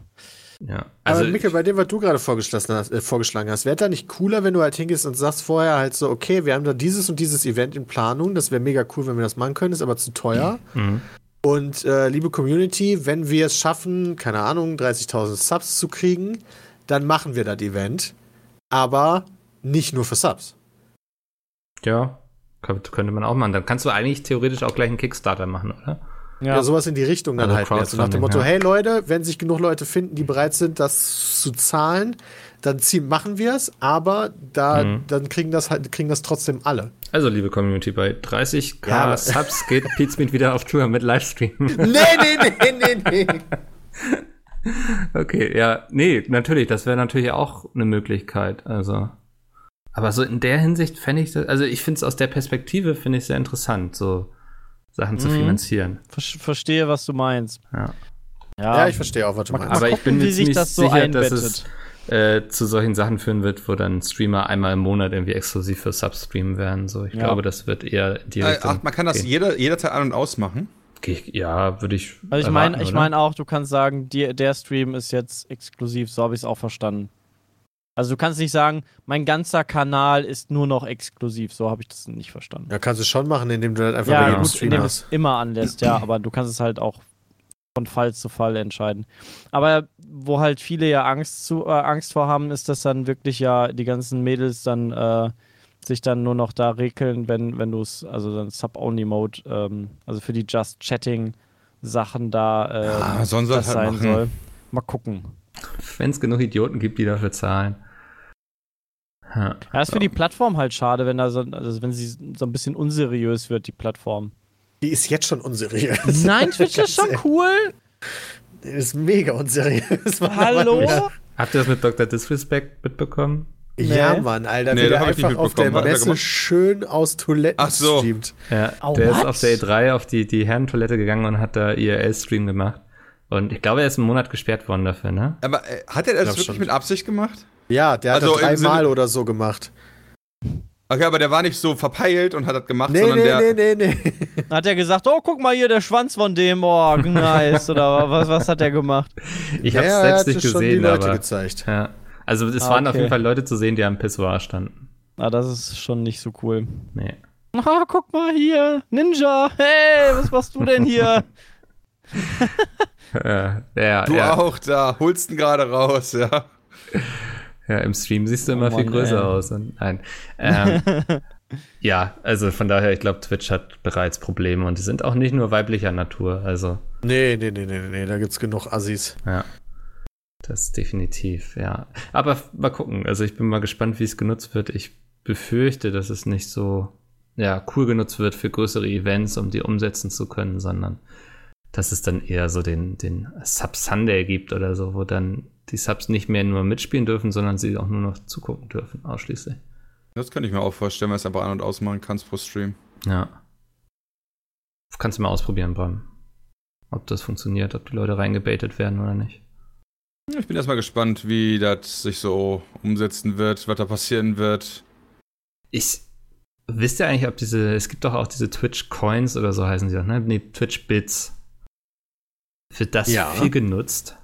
Speaker 4: Ja, also Aber Mikkel, bei dem, was du gerade vorgeschlagen hast, äh, vorgeschlagen hast, wäre da nicht cooler, wenn du halt hingehst und sagst vorher halt so, okay, wir haben da dieses und dieses Event in Planung, das wäre mega cool, wenn wir das machen können, ist aber zu teuer. Mhm. Und äh, liebe Community, wenn wir es schaffen, keine Ahnung, 30.000 Subs zu kriegen, dann machen wir das Event. Aber nicht nur für Subs.
Speaker 2: Ja, könnte man auch machen. Dann kannst du eigentlich theoretisch auch gleich einen Kickstarter machen, oder?
Speaker 4: Ja, ja sowas in die Richtung dann also halt. So nach dem Motto, ja. hey Leute, wenn sich genug Leute finden, die bereit sind, das zu zahlen, dann ziehen, machen wir es, aber da, mhm. dann kriegen das halt, kriegen das trotzdem alle.
Speaker 2: Also, liebe Community, bei 30k ja, Subs geht Pizmeet wieder auf Tour mit Livestream. nee,
Speaker 4: nee, nee, nee, nee.
Speaker 2: okay, ja, nee, natürlich, das wäre natürlich auch eine Möglichkeit, also. Aber so in der Hinsicht fände ich das, also ich finde es aus der Perspektive, finde ich sehr interessant, so Sachen mhm. zu finanzieren.
Speaker 3: Verstehe, was du meinst.
Speaker 2: Ja.
Speaker 4: Ja, ja ich verstehe auch, was du meinst.
Speaker 2: Aber gucken, ich bin mir ziemlich so sicher, einbettet. dass es äh, zu solchen Sachen führen wird, wo dann Streamer einmal im Monat irgendwie exklusiv für Substream werden. So, ich ja. glaube, das wird eher die
Speaker 5: äh, Ach, man kann das jeder, jederzeit an- und ausmachen?
Speaker 2: Ja, würde ich.
Speaker 3: Also ich meine, ich meine auch, du kannst sagen, die, der Stream ist jetzt exklusiv, so habe ich es auch verstanden. Also du kannst nicht sagen, mein ganzer Kanal ist nur noch exklusiv, so habe ich das nicht verstanden.
Speaker 4: Ja, kannst du schon machen, indem du halt einfach
Speaker 3: ja, bei jedem gut, Stream indem hast. es immer anlässt, ja, aber du kannst es halt auch von Fall zu Fall entscheiden. Aber wo halt viele ja Angst, zu, äh, Angst vor haben, ist, dass dann wirklich ja die ganzen Mädels dann äh, sich dann nur noch da regeln, wenn, wenn du es, also dann Sub-Only-Mode, ähm, also für die Just-Chatting-Sachen da
Speaker 5: ähm, ja, das halt sein machen. soll.
Speaker 3: Mal gucken.
Speaker 2: Wenn es genug Idioten gibt, die dafür zahlen.
Speaker 3: Ja, ja ist für die Plattform halt schade, wenn da so, also wenn sie so ein bisschen unseriös wird, die Plattform.
Speaker 4: Die ist jetzt schon unseriös.
Speaker 3: Nein, Twitch ist schon cool.
Speaker 4: Die ist mega unseriös.
Speaker 3: Hallo?
Speaker 2: Habt ihr das mit Dr. Disrespect mitbekommen?
Speaker 4: Nee. Ja, Mann, Alter. Nee, der einfach auf der Messe schön aus Toiletten
Speaker 5: Ach so.
Speaker 2: streamt. Ja, oh, der what? ist auf der E3 auf die, die Herrentoilette gegangen und hat da IRL-Stream gemacht. Und ich glaube, er ist einen Monat gesperrt worden dafür, ne?
Speaker 5: Aber äh, hat er das wirklich schon. mit Absicht gemacht?
Speaker 4: Ja, der hat also das dreimal oder so gemacht.
Speaker 5: Okay, aber der war nicht so verpeilt und hat das gemacht,
Speaker 4: nee,
Speaker 5: sondern
Speaker 4: nee,
Speaker 5: der.
Speaker 4: Nee, nee, nee.
Speaker 3: Hat er gesagt, oh, guck mal hier, der Schwanz von dem, oh, nice. oder was, was hat er gemacht?
Speaker 2: Ich hab's ja, selbst nicht gesehen, schon die Leute
Speaker 4: aber. Gezeigt.
Speaker 2: Ja. Also es ah, waren okay. auf jeden Fall Leute zu sehen, die am Pissoir standen.
Speaker 3: Ah, das ist schon nicht so cool.
Speaker 2: Nee.
Speaker 3: Ah, guck mal hier, Ninja, hey, was machst du denn hier?
Speaker 2: ja, ja,
Speaker 5: du
Speaker 2: ja.
Speaker 5: auch da, holst ihn gerade raus, ja.
Speaker 2: Ja, im Stream siehst du oh, immer Mann, viel größer ey. aus. Und, nein. Ähm, ja, also von daher, ich glaube, Twitch hat bereits Probleme und die sind auch nicht nur weiblicher Natur. Also.
Speaker 4: Nee, nee, nee, nee, nee, da gibt's genug Assis.
Speaker 2: Ja. Das definitiv, ja. Aber mal gucken. Also ich bin mal gespannt, wie es genutzt wird. Ich befürchte, dass es nicht so ja, cool genutzt wird für größere Events, um die umsetzen zu können, sondern dass es dann eher so den, den Sub Sunday gibt oder so, wo dann die Subs nicht mehr nur mitspielen dürfen, sondern sie auch nur noch zugucken dürfen, ausschließlich.
Speaker 5: Das könnte ich mir auch vorstellen, weil es einfach an- und ausmachen kannst pro Stream.
Speaker 2: Ja. Kannst du mal ausprobieren, Bram. Ob das funktioniert, ob die Leute reingebaitet werden oder nicht.
Speaker 5: Ich bin erstmal gespannt, wie das sich so umsetzen wird, was da passieren wird.
Speaker 2: Ich. Wisst ihr eigentlich, ob diese. Es gibt doch auch diese Twitch-Coins oder so heißen sie auch, ne? Nee, Twitch-Bits. Wird das ja. viel genutzt?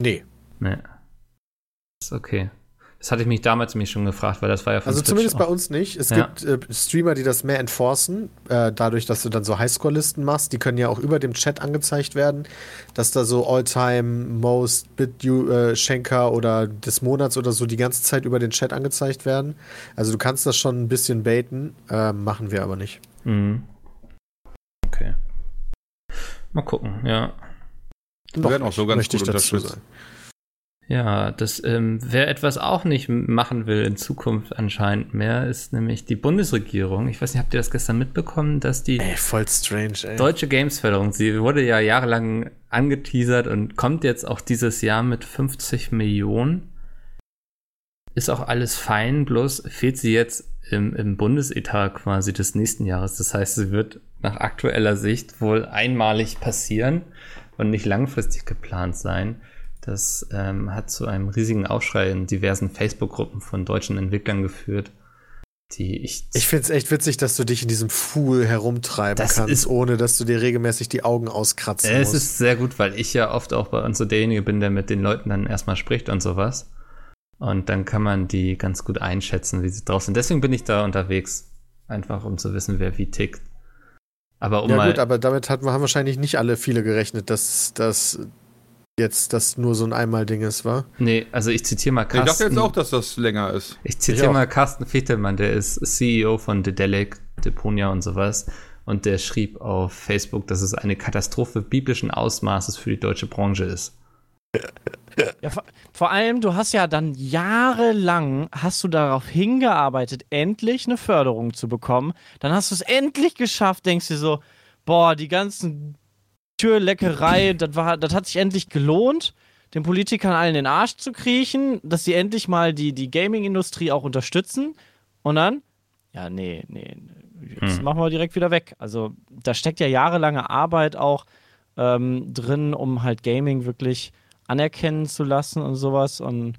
Speaker 4: Nee.
Speaker 2: Nee. Ist okay. Das hatte ich mich damals nämlich schon gefragt, weil das war ja von
Speaker 4: Also
Speaker 2: Twitch
Speaker 4: zumindest
Speaker 2: auch.
Speaker 4: bei uns nicht. Es ja. gibt äh, Streamer, die das mehr enforcen, äh, dadurch, dass du dann so Highscore-Listen machst. Die können ja auch über dem Chat angezeigt werden, dass da so All-Time Most Bit äh, Schenker oder des Monats oder so die ganze Zeit über den Chat angezeigt werden. Also du kannst das schon ein bisschen baiten, äh, machen wir aber nicht.
Speaker 2: Mhm. Mal gucken, ja.
Speaker 5: Wir werden auch so ganz
Speaker 4: gut ich dazu sagen.
Speaker 2: Ja, das, ähm, wer etwas auch nicht machen will in Zukunft anscheinend mehr, ist nämlich die Bundesregierung. Ich weiß nicht, habt ihr das gestern mitbekommen, dass die
Speaker 4: ey, voll strange, ey.
Speaker 2: deutsche Gamesförderung, sie wurde ja jahrelang angeteasert und kommt jetzt auch dieses Jahr mit 50 Millionen. Ist auch alles fein, bloß fehlt sie jetzt im, im Bundesetat quasi des nächsten Jahres. Das heißt, sie wird nach aktueller Sicht wohl einmalig passieren und nicht langfristig geplant sein. Das ähm, hat zu einem riesigen Aufschrei in diversen Facebook-Gruppen von deutschen Entwicklern geführt. Die ich
Speaker 4: ich finde es echt witzig, dass du dich in diesem Fool herumtreiben das kannst, ist, ohne dass du dir regelmäßig die Augen auskratzen
Speaker 2: äh,
Speaker 4: musst.
Speaker 2: Es ist sehr gut, weil ich ja oft auch bei uns so derjenige bin, der mit den Leuten dann erstmal spricht und sowas. Und dann kann man die ganz gut einschätzen, wie sie drauf sind. Deswegen bin ich da unterwegs, einfach um zu wissen, wer wie tickt. Aber um
Speaker 4: ja
Speaker 2: mal,
Speaker 4: gut, aber damit hat, haben wahrscheinlich nicht alle viele gerechnet, dass das jetzt das nur so ein Einmal-Ding ist, war?
Speaker 2: nee, also ich zitiere mal
Speaker 5: Ich dachte
Speaker 2: Carsten.
Speaker 5: jetzt auch, dass das länger ist.
Speaker 2: Ich zitiere mal Carsten Fechtelmann, der ist CEO von Dedelic, Deponia und sowas. Und der schrieb auf Facebook, dass es eine Katastrophe biblischen Ausmaßes für die deutsche Branche ist.
Speaker 3: Ja, vor, vor allem, du hast ja dann jahrelang hast du darauf hingearbeitet, endlich eine Förderung zu bekommen. Dann hast du es endlich geschafft, denkst dir so, boah, die ganzen Türleckerei, das war, das hat sich endlich gelohnt, den Politikern allen in den Arsch zu kriechen, dass sie endlich mal die, die Gaming-Industrie auch unterstützen. Und dann, ja, nee, nee, jetzt
Speaker 2: Hm.
Speaker 3: machen wir direkt wieder weg. Also da steckt ja jahrelange Arbeit auch ähm, drin, um halt Gaming wirklich anerkennen zu lassen und sowas. Und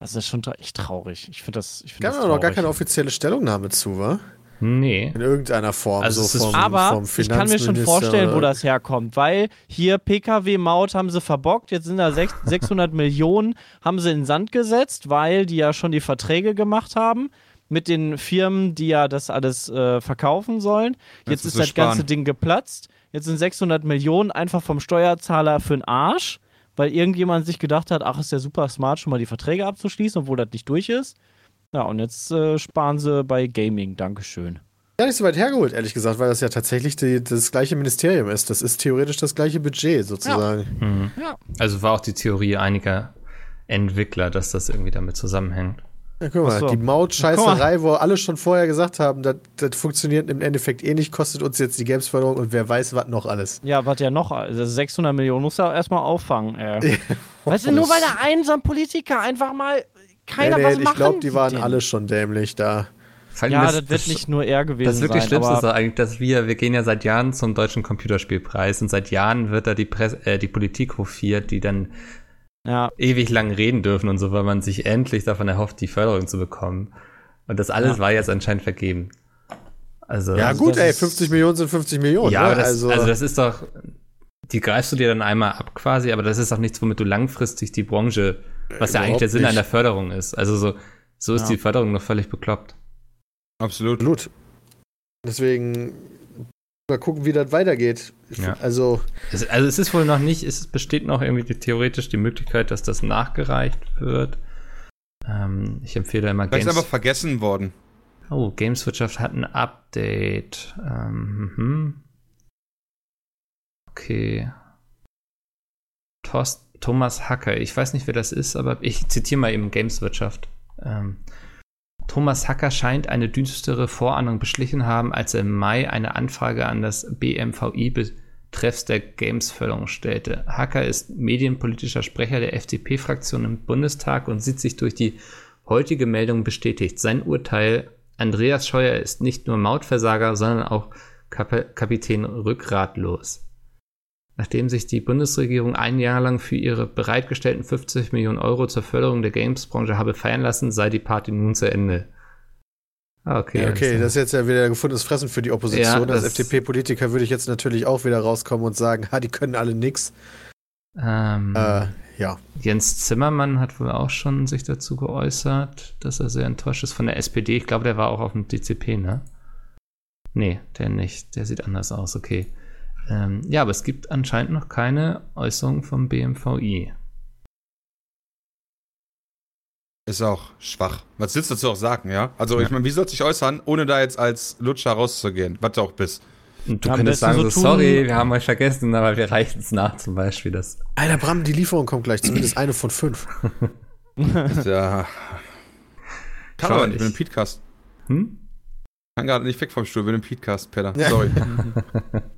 Speaker 3: das ist schon tra- echt traurig. Ich finde das, ich find
Speaker 4: Gab aber noch gar keine offizielle Stellungnahme zu, war?
Speaker 2: Nee.
Speaker 4: In irgendeiner Form.
Speaker 2: Also es
Speaker 4: so vom,
Speaker 3: Aber
Speaker 4: vom
Speaker 3: ich kann mir schon vorstellen, wo das herkommt, weil hier PKW-Maut haben sie verbockt, jetzt sind da sech- 600 Millionen, haben sie in den Sand gesetzt, weil die ja schon die Verträge gemacht haben mit den Firmen, die ja das alles äh, verkaufen sollen. Jetzt
Speaker 5: Jetzt
Speaker 3: ist das
Speaker 5: es
Speaker 3: ganze
Speaker 5: sparen.
Speaker 3: Ding geplatzt. Jetzt sind 600 Millionen einfach vom Steuerzahler für den Arsch, weil irgendjemand sich gedacht hat, ach, ist ja super smart, schon mal die Verträge abzuschließen, obwohl das nicht durch ist. Ja, und jetzt äh, sparen sie bei Gaming. Dankeschön.
Speaker 4: Gar nicht so weit hergeholt, ehrlich gesagt, weil das ja tatsächlich die, das gleiche Ministerium ist. Das ist theoretisch das gleiche Budget sozusagen.
Speaker 2: Mhm.
Speaker 3: Ja.
Speaker 2: Also war auch die Theorie einiger Entwickler, dass das irgendwie damit zusammenhängt.
Speaker 4: Ja, guck mal,
Speaker 3: so.
Speaker 4: die Mautscheißerei, wo alle schon vorher gesagt haben, das, das funktioniert im Endeffekt eh nicht, kostet uns jetzt die Gamesförderung und wer weiß, was noch alles.
Speaker 3: Ja, was ja noch, also 600 Millionen muss er erstmal auffangen. Ey. weißt du, nur weil der ein so ein Politiker einfach mal keiner
Speaker 4: Nee, nee,
Speaker 3: was
Speaker 4: ich
Speaker 3: machen
Speaker 4: glaube, die waren
Speaker 3: denn?
Speaker 4: alle schon dämlich da.
Speaker 3: Ja, das, wird nicht nur er gewesen
Speaker 2: Das wirklich
Speaker 3: sein.
Speaker 2: Schlimmste ist eigentlich, dass wir, wir gehen ja seit Jahren zum deutschen Computerspielpreis und seit Jahren wird da die, Presse, äh, die Politik hofiert, die dann
Speaker 3: ja,
Speaker 2: ewig lang reden dürfen und so, weil man sich endlich davon erhofft, die Förderung zu bekommen. Und das alles
Speaker 3: Ja.
Speaker 2: war jetzt anscheinend vergeben. Also,
Speaker 4: Ja,
Speaker 3: Also
Speaker 4: gut, ey,
Speaker 3: ist-
Speaker 4: 50 Millionen sind 50 Millionen.
Speaker 2: ja,
Speaker 4: ne?
Speaker 2: das,
Speaker 4: also,
Speaker 2: also, das ist doch, die greifst du dir dann einmal ab quasi, aber das ist auch nichts, womit du langfristig die Branche, was ja eigentlich der Sinn
Speaker 4: nicht.
Speaker 2: einer Förderung ist. Also so, so ist
Speaker 3: Ja.
Speaker 2: die Förderung noch völlig bekloppt.
Speaker 5: Absolut.
Speaker 4: Blut. Deswegen mal gucken, wie das weitergeht.
Speaker 2: Ja.
Speaker 4: Also,
Speaker 2: Es, also es ist wohl noch nicht, es besteht noch irgendwie die, theoretisch die Möglichkeit, dass das nachgereicht wird. Ähm, ich empfehle immer
Speaker 5: Vielleicht ist
Speaker 2: Games.
Speaker 5: einfach vergessen worden.
Speaker 2: Oh, Gameswirtschaft hat ein Update. Ähm, mhm. Okay. Thorst, Thomas Hacker, ich weiß nicht, wer das ist, aber ich zitiere mal eben Gameswirtschaft. Ähm, Thomas Hacker scheint eine düstere Vorahnung beschlichen haben, als er im Mai eine Anfrage an das BMVI betreffs der Games-Förderung stellte. Hacker ist medienpolitischer Sprecher der FDP-Fraktion im Bundestag und sieht sich durch die heutige Meldung bestätigt. Sein Urteil, Andreas Scheuer ist nicht nur Mautversager, sondern auch Kap Kapitän rückgratlos. Nachdem sich die Bundesregierung ein Jahr lang für ihre bereitgestellten 50 Millionen Euro zur Förderung der Games-Branche habe feiern lassen, sei die Party nun zu Ende. Ah, okay.
Speaker 4: ja, okay, das ist jetzt ja wieder gefundenes Fressen für die
Speaker 2: Ja,
Speaker 4: Opposition. Als
Speaker 2: das-
Speaker 4: FDP-Politiker würde ich jetzt natürlich auch wieder rauskommen und sagen, ha, die können alle nix.
Speaker 2: Ähm,
Speaker 4: Äh, ja.
Speaker 2: Jens Zimmermann hat wohl auch schon sich dazu geäußert, dass er sehr enttäuscht ist von der SPD. Ich glaube, der war auch auf dem DCP, ne? Nee, der nicht. Der sieht anders aus, okay. Ähm, ja, aber es gibt anscheinend noch keine Äußerung vom BMVI.
Speaker 5: Ist auch schwach. Was willst du dazu auch sagen, ja? Also, ich meine, wie sollst du dich äußern, ohne da jetzt als Lutscher rauszugehen? Was du auch bist.
Speaker 2: Und du
Speaker 3: Am
Speaker 2: könntest sagen,
Speaker 3: so
Speaker 2: so, sorry, wir haben euch vergessen, aber wir reichen es nach, zum Beispiel. Das.
Speaker 4: Alter, Bram, die Lieferung kommt gleich, zumindest eine von fünf.
Speaker 5: Ja. Kann
Speaker 2: Schau,
Speaker 5: aber nicht,
Speaker 2: ich-
Speaker 5: mit dem Podcast.
Speaker 2: Hm?
Speaker 5: Kann gerade nicht weg vom Stuhl, mit dem Podcast, Peter.
Speaker 4: Ja.
Speaker 5: Sorry.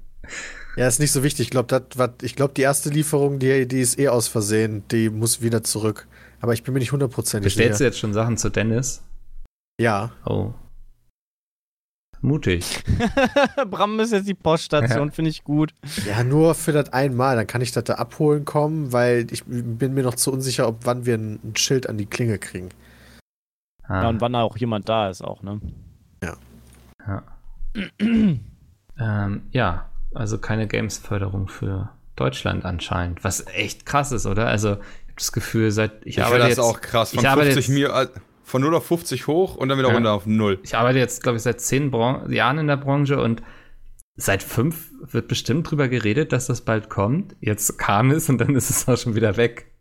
Speaker 4: Ja, ist nicht so wichtig. Ich glaube, ich glaub, die erste Lieferung, die, die ist eh aus Versehen. Die muss wieder zurück. Aber ich bin mir nicht hundertprozentig
Speaker 2: Bestellst du
Speaker 4: sicher.
Speaker 2: jetzt schon Sachen zu Dennis?
Speaker 4: Ja.
Speaker 2: Oh. Mutig.
Speaker 3: Bram ist jetzt die Poststation, finde ich gut.
Speaker 4: Ja, nur für das einmal. Dann kann ich das da abholen kommen, weil ich bin mir noch zu unsicher, ob wann wir ein, ein Schild an die Klinge kriegen.
Speaker 2: Ah,
Speaker 3: Ja, und wann auch jemand da ist auch, ne?
Speaker 2: ja. ähm, ja, also keine Games-Förderung für Deutschland anscheinend. Was echt krass ist, oder? Also, ich habe das Gefühl, seit ich,
Speaker 5: Ich
Speaker 2: arbeite
Speaker 5: das
Speaker 2: jetzt,
Speaker 5: auch krass. Von
Speaker 2: ich arbeite
Speaker 5: 50
Speaker 2: jetzt-
Speaker 5: mir, äh, von 0 auf 50 hoch und dann wieder
Speaker 2: Ja.
Speaker 5: runter auf 0.
Speaker 2: ich arbeite jetzt, glaube ich, seit zehn Bran Jahren in der Branche und seit fünf wird bestimmt drüber geredet, dass das bald kommt. Jetzt kam es und dann ist es auch schon wieder weg.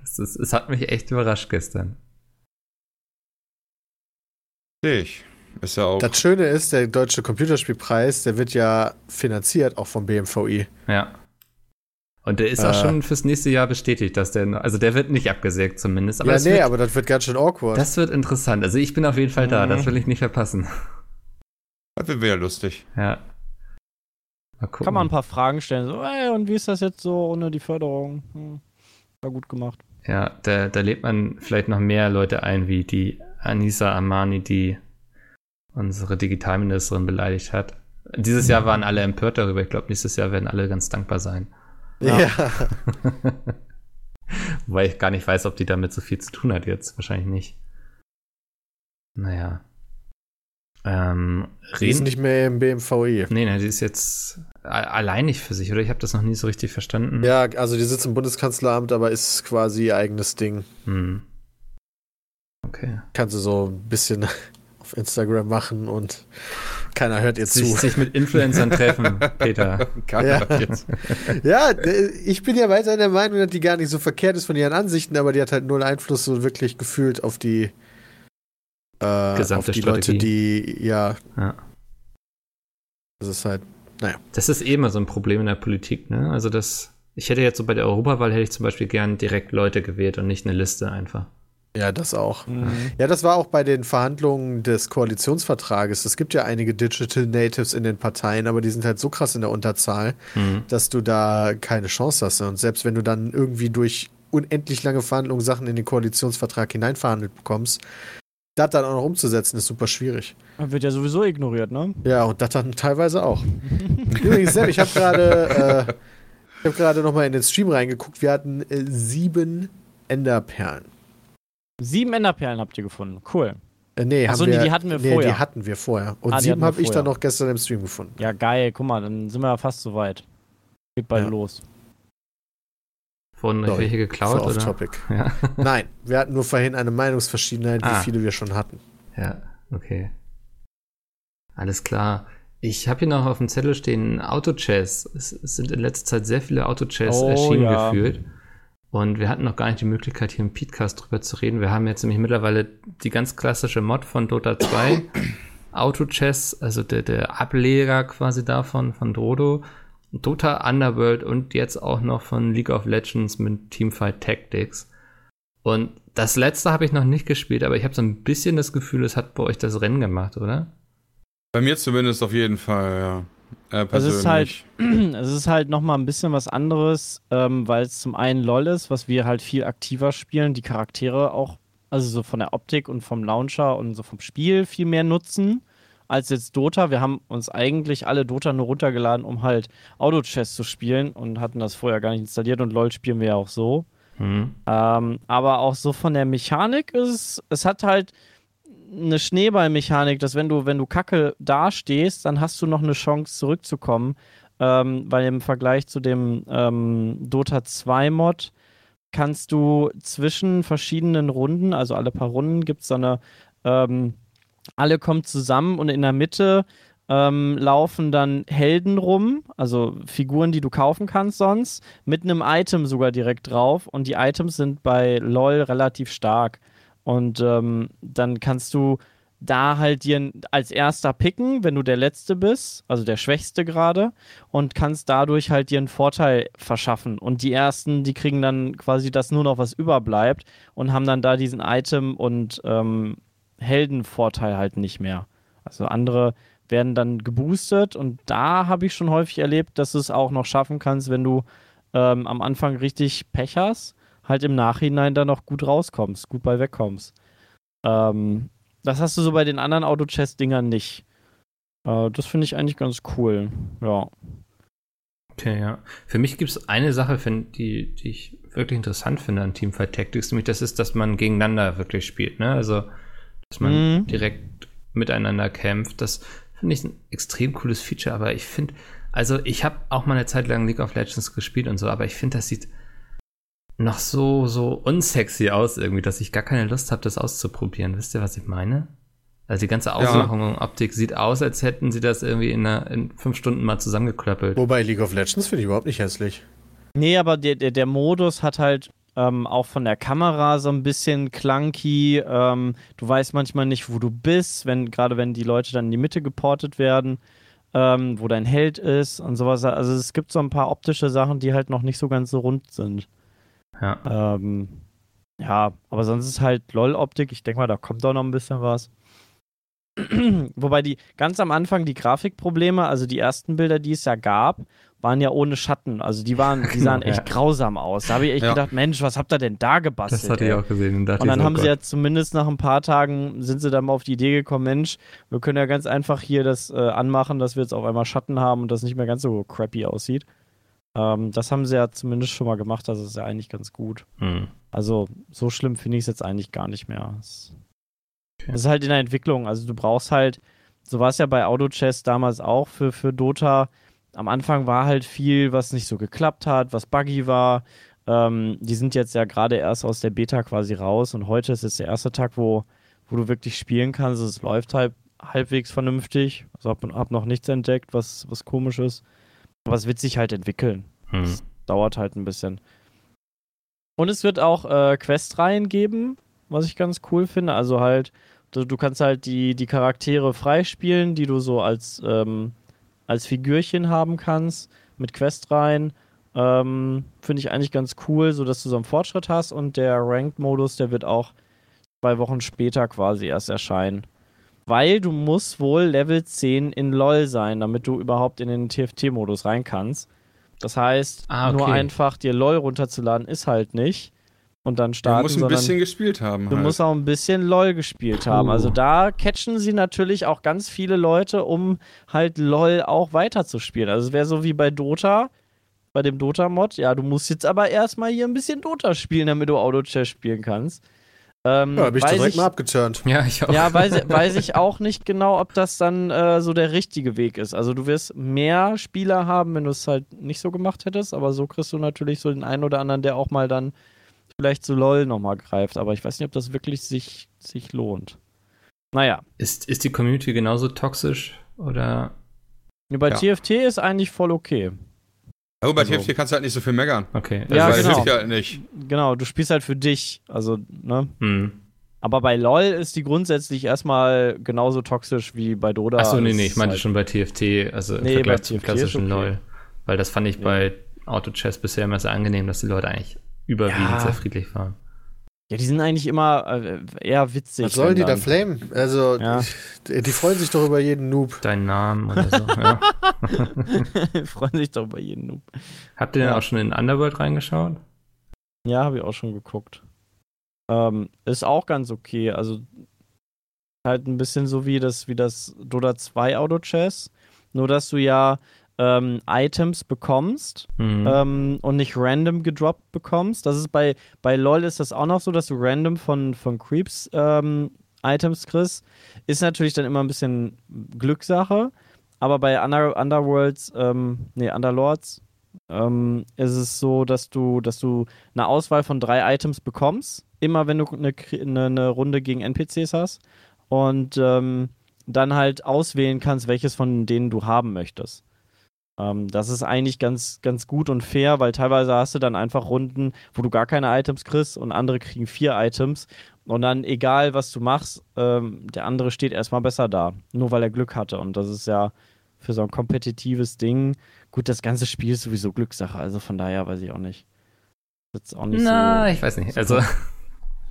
Speaker 2: Das, ist, es hat mich echt überrascht gestern.
Speaker 5: Sehe ich. Ist ja auch.
Speaker 4: Das Schöne ist, der Deutsche Computerspielpreis, der wird ja finanziert auch vom BMVI.
Speaker 2: Ja. Und der ist auch
Speaker 4: Äh.
Speaker 2: schon fürs nächste Jahr bestätigt, dass der, also der wird nicht abgesägt zumindest. Aber
Speaker 4: ja, nee,
Speaker 2: wird,
Speaker 4: aber das wird ganz schön awkward.
Speaker 2: das wird interessant. Also ich bin auf jeden Fall da,
Speaker 4: Mhm.
Speaker 2: das will ich nicht verpassen.
Speaker 5: Das wird wieder lustig.
Speaker 2: Ja. Mal gucken.
Speaker 3: Kann man ein paar Fragen stellen. So, ey, und wie ist das jetzt so ohne die Förderung? Hm, war gut gemacht.
Speaker 2: Ja, da, da lädt man vielleicht noch mehr Leute ein, wie die Anissa Amani, die unsere Digitalministerin beleidigt hat. Dieses Jahr waren alle empört darüber. Ich glaube, nächstes Jahr werden alle ganz dankbar sein.
Speaker 4: ja.
Speaker 2: Wobei ich gar nicht weiß, ob die damit so viel zu tun hat jetzt. Wahrscheinlich nicht. Naja. Ähm,
Speaker 4: Die ist
Speaker 2: reden.
Speaker 4: nicht mehr im BMVI.
Speaker 2: Nee, nee, die ist jetzt alleinig für sich, oder? Ich habe das noch nie so richtig verstanden.
Speaker 4: Ja, also die sitzt im Bundeskanzleramt, aber ist quasi ihr eigenes Ding.
Speaker 2: Hm. Okay.
Speaker 4: Kann sie so ein bisschen auf Instagram machen und keiner hört ihr
Speaker 2: Sich,
Speaker 4: zu.
Speaker 2: sich mit Influencern treffen, Peter.
Speaker 5: Keiner
Speaker 4: Ja.
Speaker 5: jetzt.
Speaker 4: Ja, ich bin ja weiter der Meinung, dass die gar nicht so verkehrt ist von ihren Ansichten, aber die hat halt null Einfluss so wirklich gefühlt auf die äh,
Speaker 2: Gesamte
Speaker 4: auf die
Speaker 2: Strategie.
Speaker 4: Leute, die ja,
Speaker 2: Ja.
Speaker 4: das ist halt
Speaker 2: Das ist eh immer so ein Problem in der Politik, ne? Also das, ich hätte jetzt so bei der Europawahl hätte ich zum Beispiel gern direkt Leute gewählt und nicht eine Liste einfach.
Speaker 4: Ja, das auch.
Speaker 3: Mhm.
Speaker 4: Ja, das war auch bei den Verhandlungen des Koalitionsvertrages. Es gibt ja einige Digital Natives in den Parteien, aber die sind halt so krass in der Unterzahl,
Speaker 2: Mhm.
Speaker 4: dass du da keine Chance hast. Und selbst wenn du dann irgendwie durch unendlich lange Verhandlungen Sachen in den Koalitionsvertrag hineinverhandelt bekommst, das dann auch noch umzusetzen, ist super schwierig.
Speaker 3: Wird ja sowieso ignoriert, ne?
Speaker 4: Ja, und das dann teilweise auch. Übrigens, Sepp, ich habe gerade äh, ich habe gerade noch mal in den Stream reingeguckt. Wir hatten äh, sieben Enderperlen.
Speaker 3: Sieben Enderperlen habt ihr gefunden. Cool.
Speaker 4: Äh, nee,
Speaker 3: Ach so,
Speaker 4: haben
Speaker 3: nee,
Speaker 4: wir,
Speaker 3: die hatten wir
Speaker 4: nee,
Speaker 3: vorher.
Speaker 4: die hatten wir vorher. Und
Speaker 3: Ah,
Speaker 4: sieben
Speaker 3: wir
Speaker 4: habe ich dann noch gestern im Stream gefunden.
Speaker 3: Ja, geil. Guck mal, dann sind wir ja fast soweit. Geht bald
Speaker 4: Ja.
Speaker 3: los.
Speaker 2: Wurden euch welche geklaut, oder?
Speaker 4: off-topic.
Speaker 2: Ja.
Speaker 4: Nein, wir hatten nur vorhin eine Meinungsverschiedenheit, wie
Speaker 2: Ah.
Speaker 4: viele wir schon hatten.
Speaker 2: ja, okay. Alles klar. Ich habe hier noch auf dem Zettel stehen Auto-Chess. Es, es sind in letzter Zeit sehr viele Auto-Chess
Speaker 3: Oh,
Speaker 2: erschienen
Speaker 3: ja.
Speaker 2: gefühlt. Und wir hatten noch gar nicht die Möglichkeit, hier im Podcast drüber zu reden. Wir haben jetzt nämlich mittlerweile die ganz klassische Mod von Dota 2. Auto-Chess, also der, der Ableger quasi davon, von Dodo. Dota Underworld und jetzt auch noch von League of Legends mit Teamfight Tactics. Und das letzte habe ich noch nicht gespielt, aber ich habe so ein bisschen das Gefühl, es hat bei euch das Rennen gemacht, oder?
Speaker 5: Bei mir zumindest auf jeden Fall, ja. Äh,
Speaker 3: Es ist halt, es ist halt nochmal ein bisschen was anderes, ähm, weil es zum einen LOL ist, was wir halt viel aktiver spielen, die Charaktere auch, also so von der Optik und vom Launcher und so vom Spiel viel mehr nutzen als jetzt Dota. Wir haben uns eigentlich alle Dota nur runtergeladen, um halt Auto-Chess zu spielen und hatten das vorher gar nicht installiert und LOL spielen wir ja auch so.
Speaker 2: Hm.
Speaker 3: Ähm, aber auch so von der Mechanik ist es, es hat halt eine Schneeballmechanik, dass wenn du, wenn du kacke dastehst, dann hast du noch eine Chance zurückzukommen. Ähm, weil im Vergleich zu dem ähm, Dota 2 Mod kannst du zwischen verschiedenen Runden, also alle paar Runden, gibt es so eine, ähm, alle kommen zusammen und in der Mitte ähm, laufen dann Helden rum, also Figuren, die du kaufen kannst sonst, mit einem Item sogar direkt drauf. Und die Items sind bei LOL relativ stark. Und ähm, dann kannst du da halt dir als erster picken, wenn du der Letzte bist, also der Schwächste gerade, und kannst dadurch halt dir einen Vorteil verschaffen. Und die Ersten, die kriegen dann quasi das nur noch, was überbleibt, und haben dann da diesen Item- und ähm, Heldenvorteil halt nicht mehr. Also andere werden dann geboostet und da habe ich schon häufig erlebt, dass du es auch noch schaffen kannst, wenn du ähm, am Anfang richtig Pech hast, halt im Nachhinein dann noch gut rauskommst, gut bei wegkommst. Ähm, das hast du so bei den anderen Auto-Chess-Dingern nicht. Äh, das finde ich eigentlich ganz cool. Ja.
Speaker 2: Okay, ja. Für mich gibt es eine Sache, find, die, die ich wirklich interessant finde an Teamfight Tactics, nämlich das ist, dass man gegeneinander wirklich spielt, ne? Also, dass man
Speaker 3: Mhm.
Speaker 2: direkt miteinander kämpft. Das finde ich ein extrem cooles Feature, aber ich finde, also ich habe auch mal eine Zeit lang League of Legends gespielt und so, aber ich finde, das sieht noch so, so unsexy aus irgendwie, dass ich gar keine Lust habe, das auszuprobieren. Wisst ihr, was ich meine? Also die ganze Ausmachung und Optik sieht aus, als hätten sie das irgendwie in, einer, in fünf Stunden mal zusammengeklöppelt.
Speaker 4: Wobei League of Legends finde ich überhaupt nicht hässlich.
Speaker 3: Nee, aber der, der, der Modus hat halt ähm, auch von der Kamera so ein bisschen clunky. Ähm, du weißt manchmal nicht, wo du bist, wenn, gerade wenn die Leute dann in die Mitte geportet werden, ähm, wo dein Held ist und sowas. Also es gibt so ein paar optische Sachen, die halt noch nicht so ganz so rund sind.
Speaker 2: Ja.
Speaker 3: Ähm, ja, aber sonst ist halt LOL-Optik. Ich denke mal, da kommt auch noch ein bisschen was. Wobei die ganz am Anfang die Grafikprobleme, also die ersten Bilder, die es ja gab, waren ja ohne Schatten. Also die waren, die sahen echt ja. grausam aus. Da habe ich echt ja. gedacht, Mensch, was habt ihr denn da gebastelt?
Speaker 2: Das hatte ey? ich auch gesehen.
Speaker 3: Und, und dann so, haben Gott. sie ja zumindest nach ein paar Tagen sind sie dann mal auf die Idee gekommen, Mensch, wir können ja ganz einfach hier das äh, anmachen, dass wir jetzt auf einmal Schatten haben und das nicht mehr ganz so crappy aussieht. Ähm, das haben sie ja zumindest schon mal gemacht, das ist ja eigentlich ganz gut.
Speaker 2: Hm.
Speaker 3: Also so schlimm finde ich es jetzt eigentlich gar nicht mehr. Es, okay. ist halt in der Entwicklung. Also du brauchst halt, so war es ja bei Auto-Chess damals auch für, für Dota, am Anfang war halt viel, was nicht so geklappt hat, was buggy war. Ähm, die sind jetzt ja gerade erst aus der Beta quasi raus und heute ist jetzt der erste Tag, wo, wo du wirklich spielen kannst. Es läuft halt halbwegs vernünftig. Also hab, hab noch nichts entdeckt, was, was komisch ist. Aber es wird sich halt entwickeln.
Speaker 2: Hm.
Speaker 3: Es dauert halt ein bisschen. Und es wird auch äh, Questreihen geben, was ich ganz cool finde. Also halt, du, du kannst halt die, die Charaktere freispielen, die du so als ähm, als Figürchen haben kannst, mit Questreihen. Ähm, Finde ich eigentlich ganz cool, sodass du so einen Fortschritt hast und der Ranked-Modus, der wird auch zwei Wochen später quasi erst erscheinen. Weil du musst wohl Level 10 in LOL sein, damit du überhaupt in den TFT-Modus rein kannst. Das heißt, ah, okay. nur einfach dir LOL runterzuladen ist halt nicht und dann starten.
Speaker 5: Du musst ein bisschen gespielt haben.
Speaker 3: Du halt. musst auch ein bisschen LOL gespielt haben. Also da catchen sie natürlich auch ganz viele Leute, um halt LOL auch weiterzuspielen. Also es wäre so wie bei Dota, bei dem Dota-Mod. Ja, du musst jetzt aber erstmal hier ein bisschen Dota spielen, damit du Auto-Chess spielen kannst.
Speaker 4: Ähm, ja, hab ich direkt ich, mal abgeturnt.
Speaker 3: Ja, ich auch. Ja, weiß, weiß ich auch nicht genau, ob das dann äh, so der richtige Weg ist. Also du wirst mehr Spieler haben, wenn du es halt nicht so gemacht hättest, aber so kriegst du natürlich so den einen oder anderen, der auch mal dann vielleicht zu LOL nochmal greift, aber ich weiß nicht, ob das wirklich sich, sich lohnt. Naja.
Speaker 2: Ist, ist die Community genauso toxisch oder?
Speaker 3: Ja, bei ja. TFT ist eigentlich voll okay.
Speaker 5: Aber bei also, TFT kannst du halt nicht so viel meckern.
Speaker 2: Okay.
Speaker 3: Ja,
Speaker 5: also,
Speaker 3: genau.
Speaker 5: Halt nicht.
Speaker 3: Genau, du spielst halt für dich. Also, ne?
Speaker 2: Hm.
Speaker 3: Aber bei LOL ist die grundsätzlich erstmal genauso toxisch wie bei Dota.
Speaker 2: Achso, nee, nee, ich meinte halt schon bei TFT, also im nee, Vergleich zum klassischen okay. LOL. Weil das fand ich ja. bei Auto Chess bisher immer sehr angenehm, dass die Leute eigentlich überwiegend ja. sehr friedlich waren.
Speaker 3: Ja, die sind eigentlich immer äh, eher witzig.
Speaker 4: Was sollen die da flamen? Also, ja. die, die, freuen sich doch über jeden Noob.
Speaker 2: Deinen Namen oder so, ja.
Speaker 3: freuen sich doch über jeden Noob.
Speaker 2: Habt ihr denn auch schon in Underworld reingeschaut?
Speaker 3: Ja, habe ich auch schon geguckt. Ähm, ist auch ganz okay. Also, halt ein bisschen so wie das, wie das Dota 2 Auto Chess. Nur, dass du ja ähm, Items bekommst mhm. ähm, und nicht random gedroppt bekommst. Das ist bei, bei LOL ist das auch noch so, dass du random von, von Creeps ähm, Items kriegst. Ist natürlich dann immer ein bisschen Glückssache. Aber bei Under Underworlds, ähm, nee, Underlords, ähm, ist es so, dass du, dass du eine Auswahl von drei Items bekommst. Immer wenn du eine, eine, Runde gegen NPCs hast. Und ähm, dann halt auswählen kannst, welches von denen du haben möchtest. Ähm, das ist eigentlich ganz, ganz gut und fair, weil teilweise hast du dann einfach Runden, wo du gar keine Items kriegst und andere kriegen vier Items. Und dann, egal was du machst, ähm, der andere steht erstmal besser da. Nur weil er Glück hatte. Und das ist ja für so ein kompetitives Ding. Gut, das ganze Spiel ist sowieso Glückssache. Also von daher weiß ich auch nicht.
Speaker 2: Das ist auch nicht Na, so, ich weiß nicht. Also.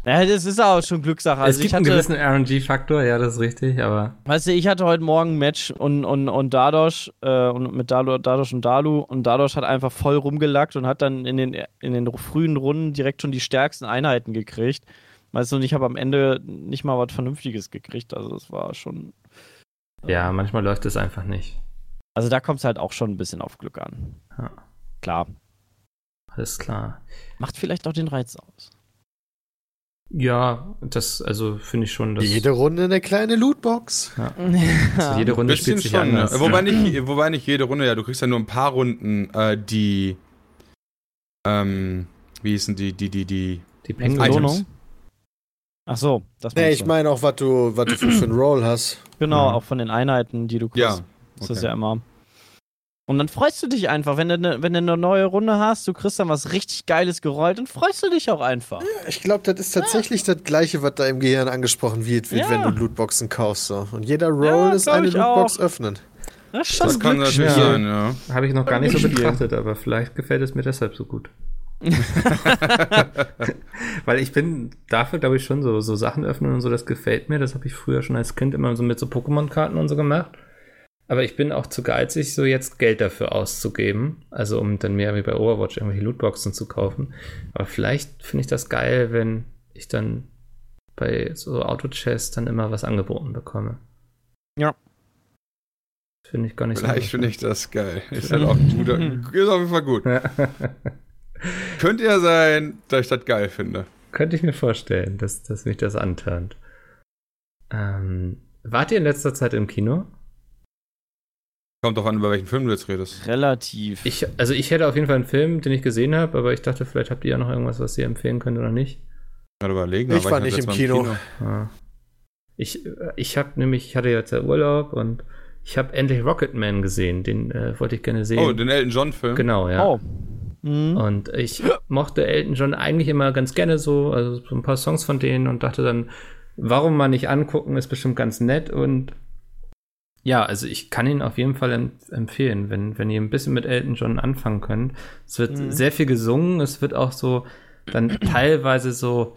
Speaker 3: Ja, das ist auch schon Glückssache.
Speaker 2: Also es gibt hatte, einen gewissen RNG-Faktor, ja, das ist richtig, aber.
Speaker 3: Weißt du, ich hatte heute Morgen ein Match und, und, und Dadosh, äh, und mit Dadosh und Dalu und Dadosh hat einfach voll rumgelackt und hat dann in den, in den frühen Runden direkt schon die stärksten Einheiten gekriegt. Weißt du, und ich habe am Ende nicht mal was Vernünftiges gekriegt. Also, das war schon.
Speaker 2: Äh, ja, manchmal läuft es einfach nicht.
Speaker 3: Also, da kommt es halt auch schon ein bisschen auf Glück an.
Speaker 2: Ja.
Speaker 3: Klar.
Speaker 2: Alles klar.
Speaker 3: Macht vielleicht auch den Reiz aus.
Speaker 2: Ja, das, also finde ich schon. Dass
Speaker 4: jede Runde eine kleine Lootbox.
Speaker 2: Ja. Also jede Runde spielt sich schon, anders.
Speaker 5: Wobei, nicht, wobei nicht jede Runde, ja, du kriegst ja nur ein paar Runden, äh, die, ähm, wie hießen die, die, die, die,
Speaker 3: die Belohnung? Ach so, das
Speaker 4: Nee, ich meine auch, was du, was du für, für einen Roll hast.
Speaker 3: Genau,
Speaker 2: Ja.
Speaker 3: auch von den Einheiten, die du kriegst.
Speaker 5: Ja,
Speaker 3: Ist das
Speaker 5: okay.
Speaker 3: ja immer. Und dann freust du dich einfach, wenn du, ne, wenn du eine neue Runde hast, du kriegst dann was richtig Geiles gerollt, dann freust du dich auch einfach.
Speaker 4: Ich glaube, das ist tatsächlich das Gleiche, was da im Gehirn angesprochen wird, wie
Speaker 3: Ja.
Speaker 4: wenn du Lootboxen kaufst. So. Und jeder Roll
Speaker 3: Ja,
Speaker 4: ist eine Lootbox
Speaker 3: auch.
Speaker 4: öffnen.
Speaker 3: Das ist schon
Speaker 5: Das kann natürlich
Speaker 2: Ja.
Speaker 5: sein, ja.
Speaker 2: Habe ich noch gar nicht so betrachtet, aber vielleicht gefällt es mir deshalb so gut. Weil ich bin dafür, glaube ich, schon so, so Sachen öffnen und so, das gefällt mir. Das habe ich früher schon als Kind immer so mit so Pokémon-Karten und so gemacht. Aber ich bin auch zu geizig, so jetzt Geld dafür auszugeben. Also um dann mehr wie bei Overwatch irgendwelche Lootboxen zu kaufen. Aber vielleicht finde ich das geil, wenn ich dann bei so Auto-Chess dann immer was angeboten bekomme.
Speaker 3: Ja.
Speaker 2: Finde ich gar nicht
Speaker 5: Vielleicht
Speaker 2: so.
Speaker 5: finde ich das geil. Ist halt auch ein guter. Ist auf jeden Fall gut. Könnte ja sein, dass ich das geil finde.
Speaker 2: Könnte ich mir vorstellen, dass, dass mich das antönt. Ähm, wart ihr in letzter Zeit im Kino?
Speaker 5: Kommt doch an, über welchen Film du jetzt redest.
Speaker 3: Relativ.
Speaker 2: Ich, also ich hätte auf jeden Fall einen Film, den ich gesehen habe, aber ich dachte, vielleicht habt ihr ja noch irgendwas, was ihr empfehlen könnt oder nicht.
Speaker 5: Gerade überlegen.
Speaker 4: Ich war
Speaker 5: das
Speaker 4: nicht im
Speaker 5: Mal
Speaker 4: Kino.
Speaker 2: Ah. Ich, ich habe nämlich, ich hatte jetzt ja Urlaub und ich habe endlich Rocketman gesehen. Den äh, wollte ich gerne sehen.
Speaker 5: Oh, den Elton John Film.
Speaker 2: genau, ja.
Speaker 3: Oh. Mhm.
Speaker 2: Und ich mochte Elton John eigentlich immer ganz gerne so, also so ein paar Songs von denen und dachte dann, warum mal nicht angucken, ist bestimmt ganz nett und ja, also ich kann ihn auf jeden Fall em empfehlen, wenn, wenn ihr ein bisschen mit Elton John anfangen könnt. Es wird
Speaker 3: Mhm.
Speaker 2: sehr viel gesungen, es wird auch so dann teilweise so,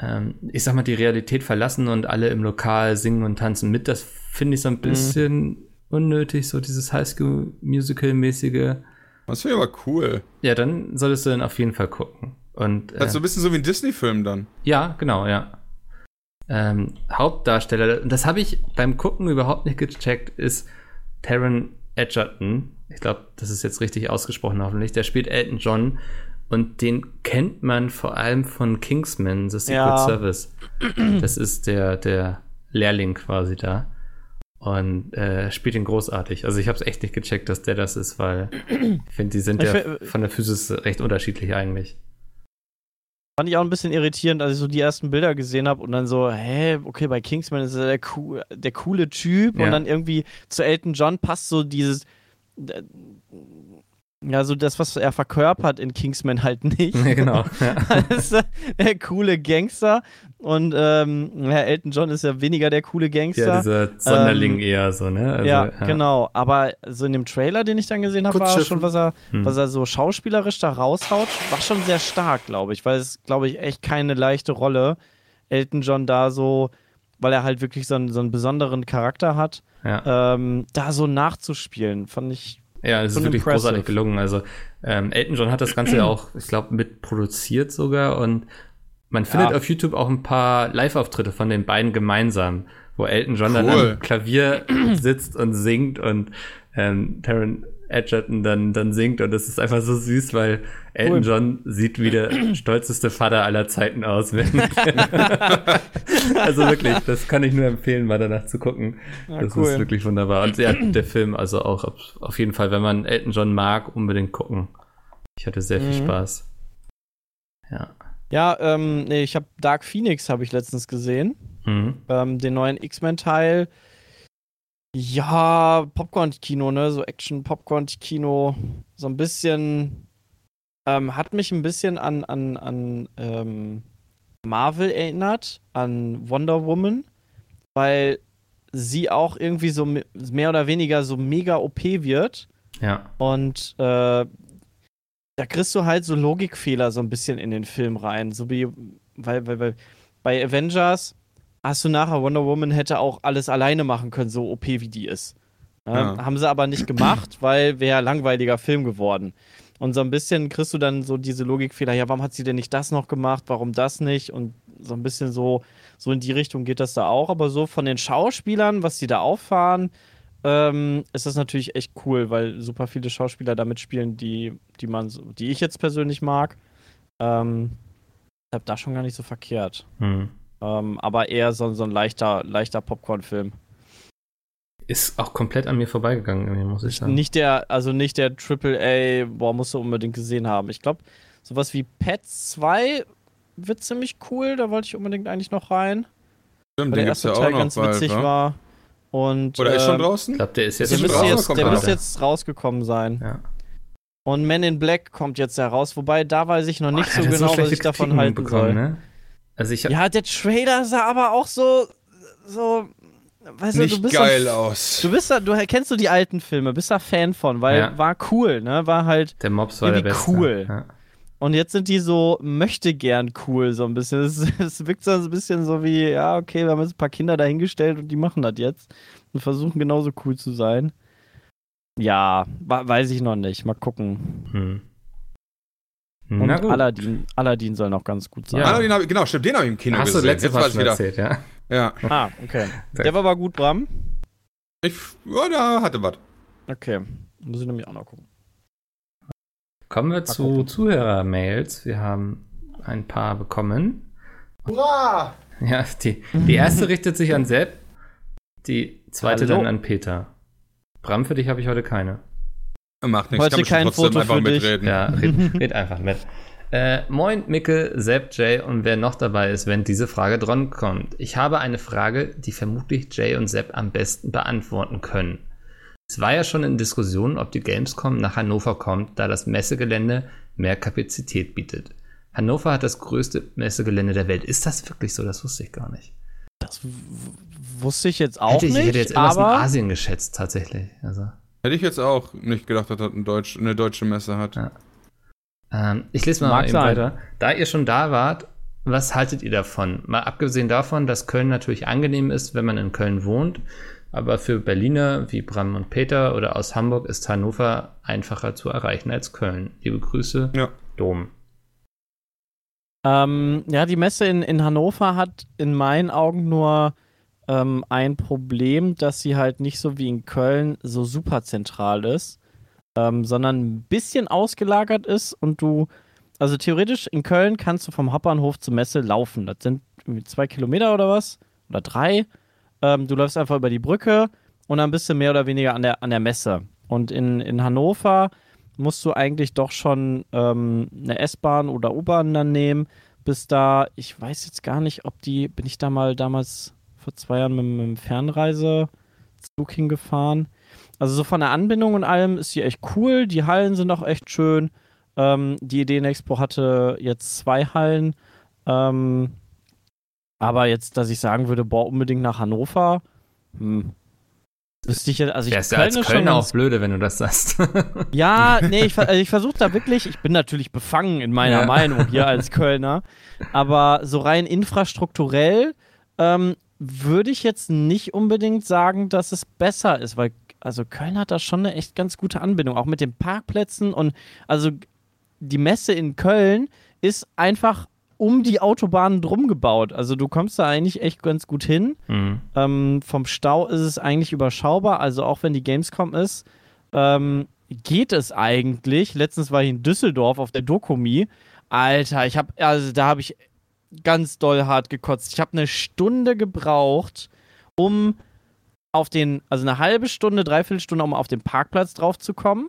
Speaker 2: ähm, ich sag mal, die Realität verlassen und alle im Lokal singen und tanzen mit. Das finde ich so ein bisschen unnötig, so dieses Highschool-Musical-mäßige.
Speaker 5: Das finde ich aber cool.
Speaker 2: Ja, dann solltest du dann auf jeden Fall gucken. Und äh,
Speaker 5: Das ist so ein bisschen so wie ein Disney-Film dann.
Speaker 2: ja, genau, ja. Ähm, Hauptdarsteller, und das habe ich beim Gucken überhaupt nicht gecheckt, ist Taron Edgerton. Ich glaube, das ist jetzt richtig ausgesprochen hoffentlich. Der spielt Elton John und den kennt man vor allem von Kingsman, The Secret
Speaker 3: Ja.
Speaker 2: Service. Das ist der, der Lehrling quasi da. Und äh, spielt ihn großartig. Also ich habe es echt nicht gecheckt, dass der das ist, weil ich finde, die sind
Speaker 3: Ich
Speaker 2: ja
Speaker 3: fi-
Speaker 2: von der Physis recht unterschiedlich eigentlich.
Speaker 3: Fand ich auch ein bisschen irritierend, als ich so die ersten Bilder gesehen habe und dann so, hä, okay, bei Kingsman ist er der, cool, der coole Typ
Speaker 2: Ja.
Speaker 3: und dann irgendwie zu Elton John passt so dieses, äh, ja, so das, was er verkörpert in Kingsman halt nicht.
Speaker 2: Ja, genau. Ja.
Speaker 3: Ist der coole Gangster und ähm, Herr Elton John ist ja weniger der coole Gangster.
Speaker 2: Ja, dieser Sonderling
Speaker 3: Ähm,
Speaker 2: eher so, ne? Also,
Speaker 3: ja, genau. Aber so in dem Trailer, den ich dann gesehen habe, war schon, was er,
Speaker 2: Hm.
Speaker 3: was er so schauspielerisch da raushaut, war schon sehr stark, glaube ich. Weil es, glaube ich, echt keine leichte Rolle, Elton John da so, weil er halt wirklich so einen, so einen besonderen Charakter hat,
Speaker 2: Ja,
Speaker 3: ähm, da so nachzuspielen, fand ich.
Speaker 2: Ja es ist wirklich
Speaker 3: impressive.
Speaker 2: großartig gelungen. Also, ähm, Elton John hat das Ganze ja auch, ich glaube, mitproduziert sogar und man findet
Speaker 3: Ja.
Speaker 2: auf YouTube auch ein paar Live-Auftritte von den beiden gemeinsam, wo Elton John dann
Speaker 5: Cool.
Speaker 2: am Klavier sitzt und singt und ähm, Taron Edgerton dann, dann singt und das ist einfach so süß, weil Elton
Speaker 3: Cool.
Speaker 2: John sieht wie der stolzeste Vater aller Zeiten aus. Also wirklich, das kann ich nur empfehlen, mal danach zu gucken.
Speaker 3: Ja,
Speaker 2: das
Speaker 3: cool.
Speaker 2: ist wirklich wunderbar. Und ja, der Film, also auch auf, jeden Fall, wenn man Elton John mag, unbedingt gucken. Ich hatte sehr viel
Speaker 3: Mhm.
Speaker 2: Spaß. Ja.
Speaker 3: Ja, ähm, nee, ich habe Dark Phoenix habe ich letztens gesehen.
Speaker 2: Mhm.
Speaker 3: Ähm, den neuen X-Men-Teil. Ja, Popcorn-Kino, ne? So Action-Popcorn-Kino. So ein bisschen. Ähm, hat mich ein bisschen an, an, an ähm, Marvel erinnert, an Wonder Woman, weil sie auch irgendwie so me- mehr oder weniger so mega OP wird.
Speaker 2: Ja.
Speaker 3: Und äh, da kriegst du halt so Logikfehler so ein bisschen in den Film rein. So wie, weil, weil, weil bei Avengers hast du nachher Wonder Woman hätte auch alles alleine machen können, so OP wie die ist. Ja,
Speaker 5: Ja.
Speaker 3: Haben sie aber nicht gemacht, weil wäre langweiliger Film geworden. Und so ein bisschen kriegst du dann so diese Logikfehler, ja, warum hat sie denn nicht das noch gemacht, warum das nicht? Und so ein bisschen so, so in die Richtung geht das da auch. Aber so von den Schauspielern, was die da auffahren, ähm, ist das natürlich echt cool, weil super viele Schauspieler da mitspielen, die, die man, die ich jetzt persönlich mag. Ähm, ich hab da schon gar nicht so verkehrt.
Speaker 2: Mhm.
Speaker 3: Ähm, aber eher so, so ein leichter, leichter Popcorn-Film.
Speaker 2: Ist auch komplett an mir vorbeigegangen, muss ich sagen.
Speaker 3: Nicht der, also nicht der Triple A, boah, musst du unbedingt gesehen haben. Ich glaube, sowas wie Pets 2 wird ziemlich cool. Da wollte ich unbedingt eigentlich noch rein.
Speaker 5: Stimmt,
Speaker 3: weil der erste
Speaker 5: ja auch
Speaker 3: Teil ganz
Speaker 5: bald,
Speaker 3: witzig
Speaker 5: wa?
Speaker 3: war. Und,
Speaker 5: Oder ist schon
Speaker 3: ähm,
Speaker 5: draußen?
Speaker 2: Ich glaube, der ist jetzt
Speaker 3: Der müsste jetzt,
Speaker 5: kommt
Speaker 3: der
Speaker 5: er
Speaker 3: müsste jetzt rausgekommen sein.
Speaker 2: Ja.
Speaker 3: Und Men in Black kommt jetzt heraus, wobei da weiß ich noch nicht
Speaker 2: Boah,
Speaker 3: so genau, was ich davon halten
Speaker 2: bekommen,
Speaker 3: soll.
Speaker 2: Ne? Also ich
Speaker 3: Ja, der Trailer sah aber auch so, so, weißt du,
Speaker 5: Nicht
Speaker 3: du bist
Speaker 5: geil
Speaker 3: da,
Speaker 5: aus.
Speaker 3: Du bist da, du kennst du die alten Filme, bist da Fan von, weil
Speaker 2: Ja.
Speaker 3: war cool, ne? War halt
Speaker 2: der Mops war der Beste.
Speaker 3: cool.
Speaker 2: Ja.
Speaker 3: und jetzt sind die so möchte gern cool so ein bisschen. Es, es wirkt so ein bisschen so wie, ja, okay, wir haben jetzt ein paar Kinder dahingestellt und die machen das jetzt und versuchen genauso cool zu sein. Ja, weiß ich noch nicht. Mal gucken.
Speaker 2: Hm.
Speaker 3: Und
Speaker 2: Na gut.
Speaker 3: Aladdin, Aladdin soll noch ganz gut sein.
Speaker 2: Ja.
Speaker 5: Hab ich, genau, stimmt, den habe ich im Kino
Speaker 2: Hast du
Speaker 5: gesehen.
Speaker 2: letzte Mal
Speaker 5: weiß ich
Speaker 2: schon
Speaker 5: wieder.
Speaker 2: erzählt, ja?
Speaker 5: Ja.
Speaker 3: Ah, okay. Der war aber gut, Bram.
Speaker 5: Ich, ja, da hatte was.
Speaker 3: Okay. Muss ich nämlich auch noch gucken.
Speaker 2: Kommen wir zu
Speaker 3: gucken.
Speaker 2: Zuhörer-Mails. Wir haben ein paar bekommen.
Speaker 4: Hurra!
Speaker 2: Ja, die, die erste richtet sich an Sepp, die zweite
Speaker 3: Hallo.
Speaker 2: dann an Peter. Bram, für dich habe ich heute keine.
Speaker 5: Macht nichts,
Speaker 3: Heute
Speaker 5: kann
Speaker 3: kein
Speaker 5: trotzdem
Speaker 3: Foto
Speaker 5: einfach
Speaker 3: für dich.
Speaker 5: mitreden.
Speaker 2: Ja, red, red einfach mit. Äh, moin, Micke, Sepp, Jay und wer noch dabei ist, wenn diese Frage dran kommt. Ich habe eine Frage, die vermutlich Jay und Sepp am besten beantworten können. Es war ja schon in Diskussion, ob die Gamescom nach Hannover kommt, da das Messegelände mehr Kapazität bietet. Hannover hat das größte Messegelände der Welt. Ist das wirklich so? Das wusste ich gar nicht.
Speaker 3: Das wusste ich jetzt auch
Speaker 2: hätte ich,
Speaker 3: nicht,
Speaker 2: ich hätte jetzt irgendwas
Speaker 3: aber
Speaker 2: in Asien geschätzt, tatsächlich. Also,
Speaker 5: Hätte ich jetzt auch nicht gedacht, dass das ein Deutsch, eine deutsche Messe hat.
Speaker 2: Ja. ähm, ich lese mal,
Speaker 3: Mag
Speaker 2: eben
Speaker 3: sein.
Speaker 2: weiter. Da ihr schon da wart, was haltet ihr davon? Mal abgesehen davon, dass Köln natürlich angenehm ist, wenn man in Köln wohnt, aber für Berliner wie Bram und Peter oder aus Hamburg ist Hannover einfacher zu erreichen als Köln. Liebe Grüße,
Speaker 5: Ja.
Speaker 2: Dom.
Speaker 3: Ähm, ja, die Messe in, in Hannover hat in meinen Augen nur ähm, ein Problem, dass sie halt nicht so wie in Köln so super zentral ist, ähm, sondern ein bisschen ausgelagert ist und du, also theoretisch in Köln kannst du vom Hauptbahnhof zur Messe laufen. Das sind zwei Kilometer oder was? Oder drei. Ähm, du läufst einfach über die Brücke und dann bist du mehr oder weniger an der, an der Messe. Und in, in Hannover musst du eigentlich doch schon ähm, eine S-Bahn oder U-Bahn dann nehmen, bis da, ich weiß jetzt gar nicht, ob die, bin ich da mal damals vor zwei Jahren mit, mit dem Fernreisezug hingefahren. Also so von der Anbindung und allem ist sie echt cool. Die Hallen sind auch echt schön. Ähm, die Ideenexpo hatte jetzt zwei Hallen. Ähm, aber jetzt, dass ich sagen würde, boah, unbedingt nach Hannover, hm. Wüsste ich jetzt, also ich
Speaker 2: Wärst ja als Kölner auch blöde, wenn du das sagst.
Speaker 3: ja, nee, ich, also ich versuche da wirklich, ich bin natürlich befangen in meiner
Speaker 2: Ja.
Speaker 3: Meinung hier als Kölner, aber so rein infrastrukturell ähm, würde ich jetzt nicht unbedingt sagen, dass es besser ist, weil also Köln hat da schon eine echt ganz gute Anbindung, auch mit den Parkplätzen und also die Messe in Köln ist einfach um die Autobahnen drum gebaut. Also du kommst da eigentlich echt ganz gut hin.
Speaker 2: Mhm.
Speaker 3: Ähm, vom Stau ist es eigentlich überschaubar, also auch wenn die Gamescom ist, ähm, geht es eigentlich. Letztens war ich in Düsseldorf auf der Dokumi. Alter, ich habe, also da habe ich ganz doll hart gekotzt. Ich habe eine Stunde gebraucht, um auf den, also eine halbe Stunde, dreiviertel Stunde, um auf den Parkplatz drauf zu kommen.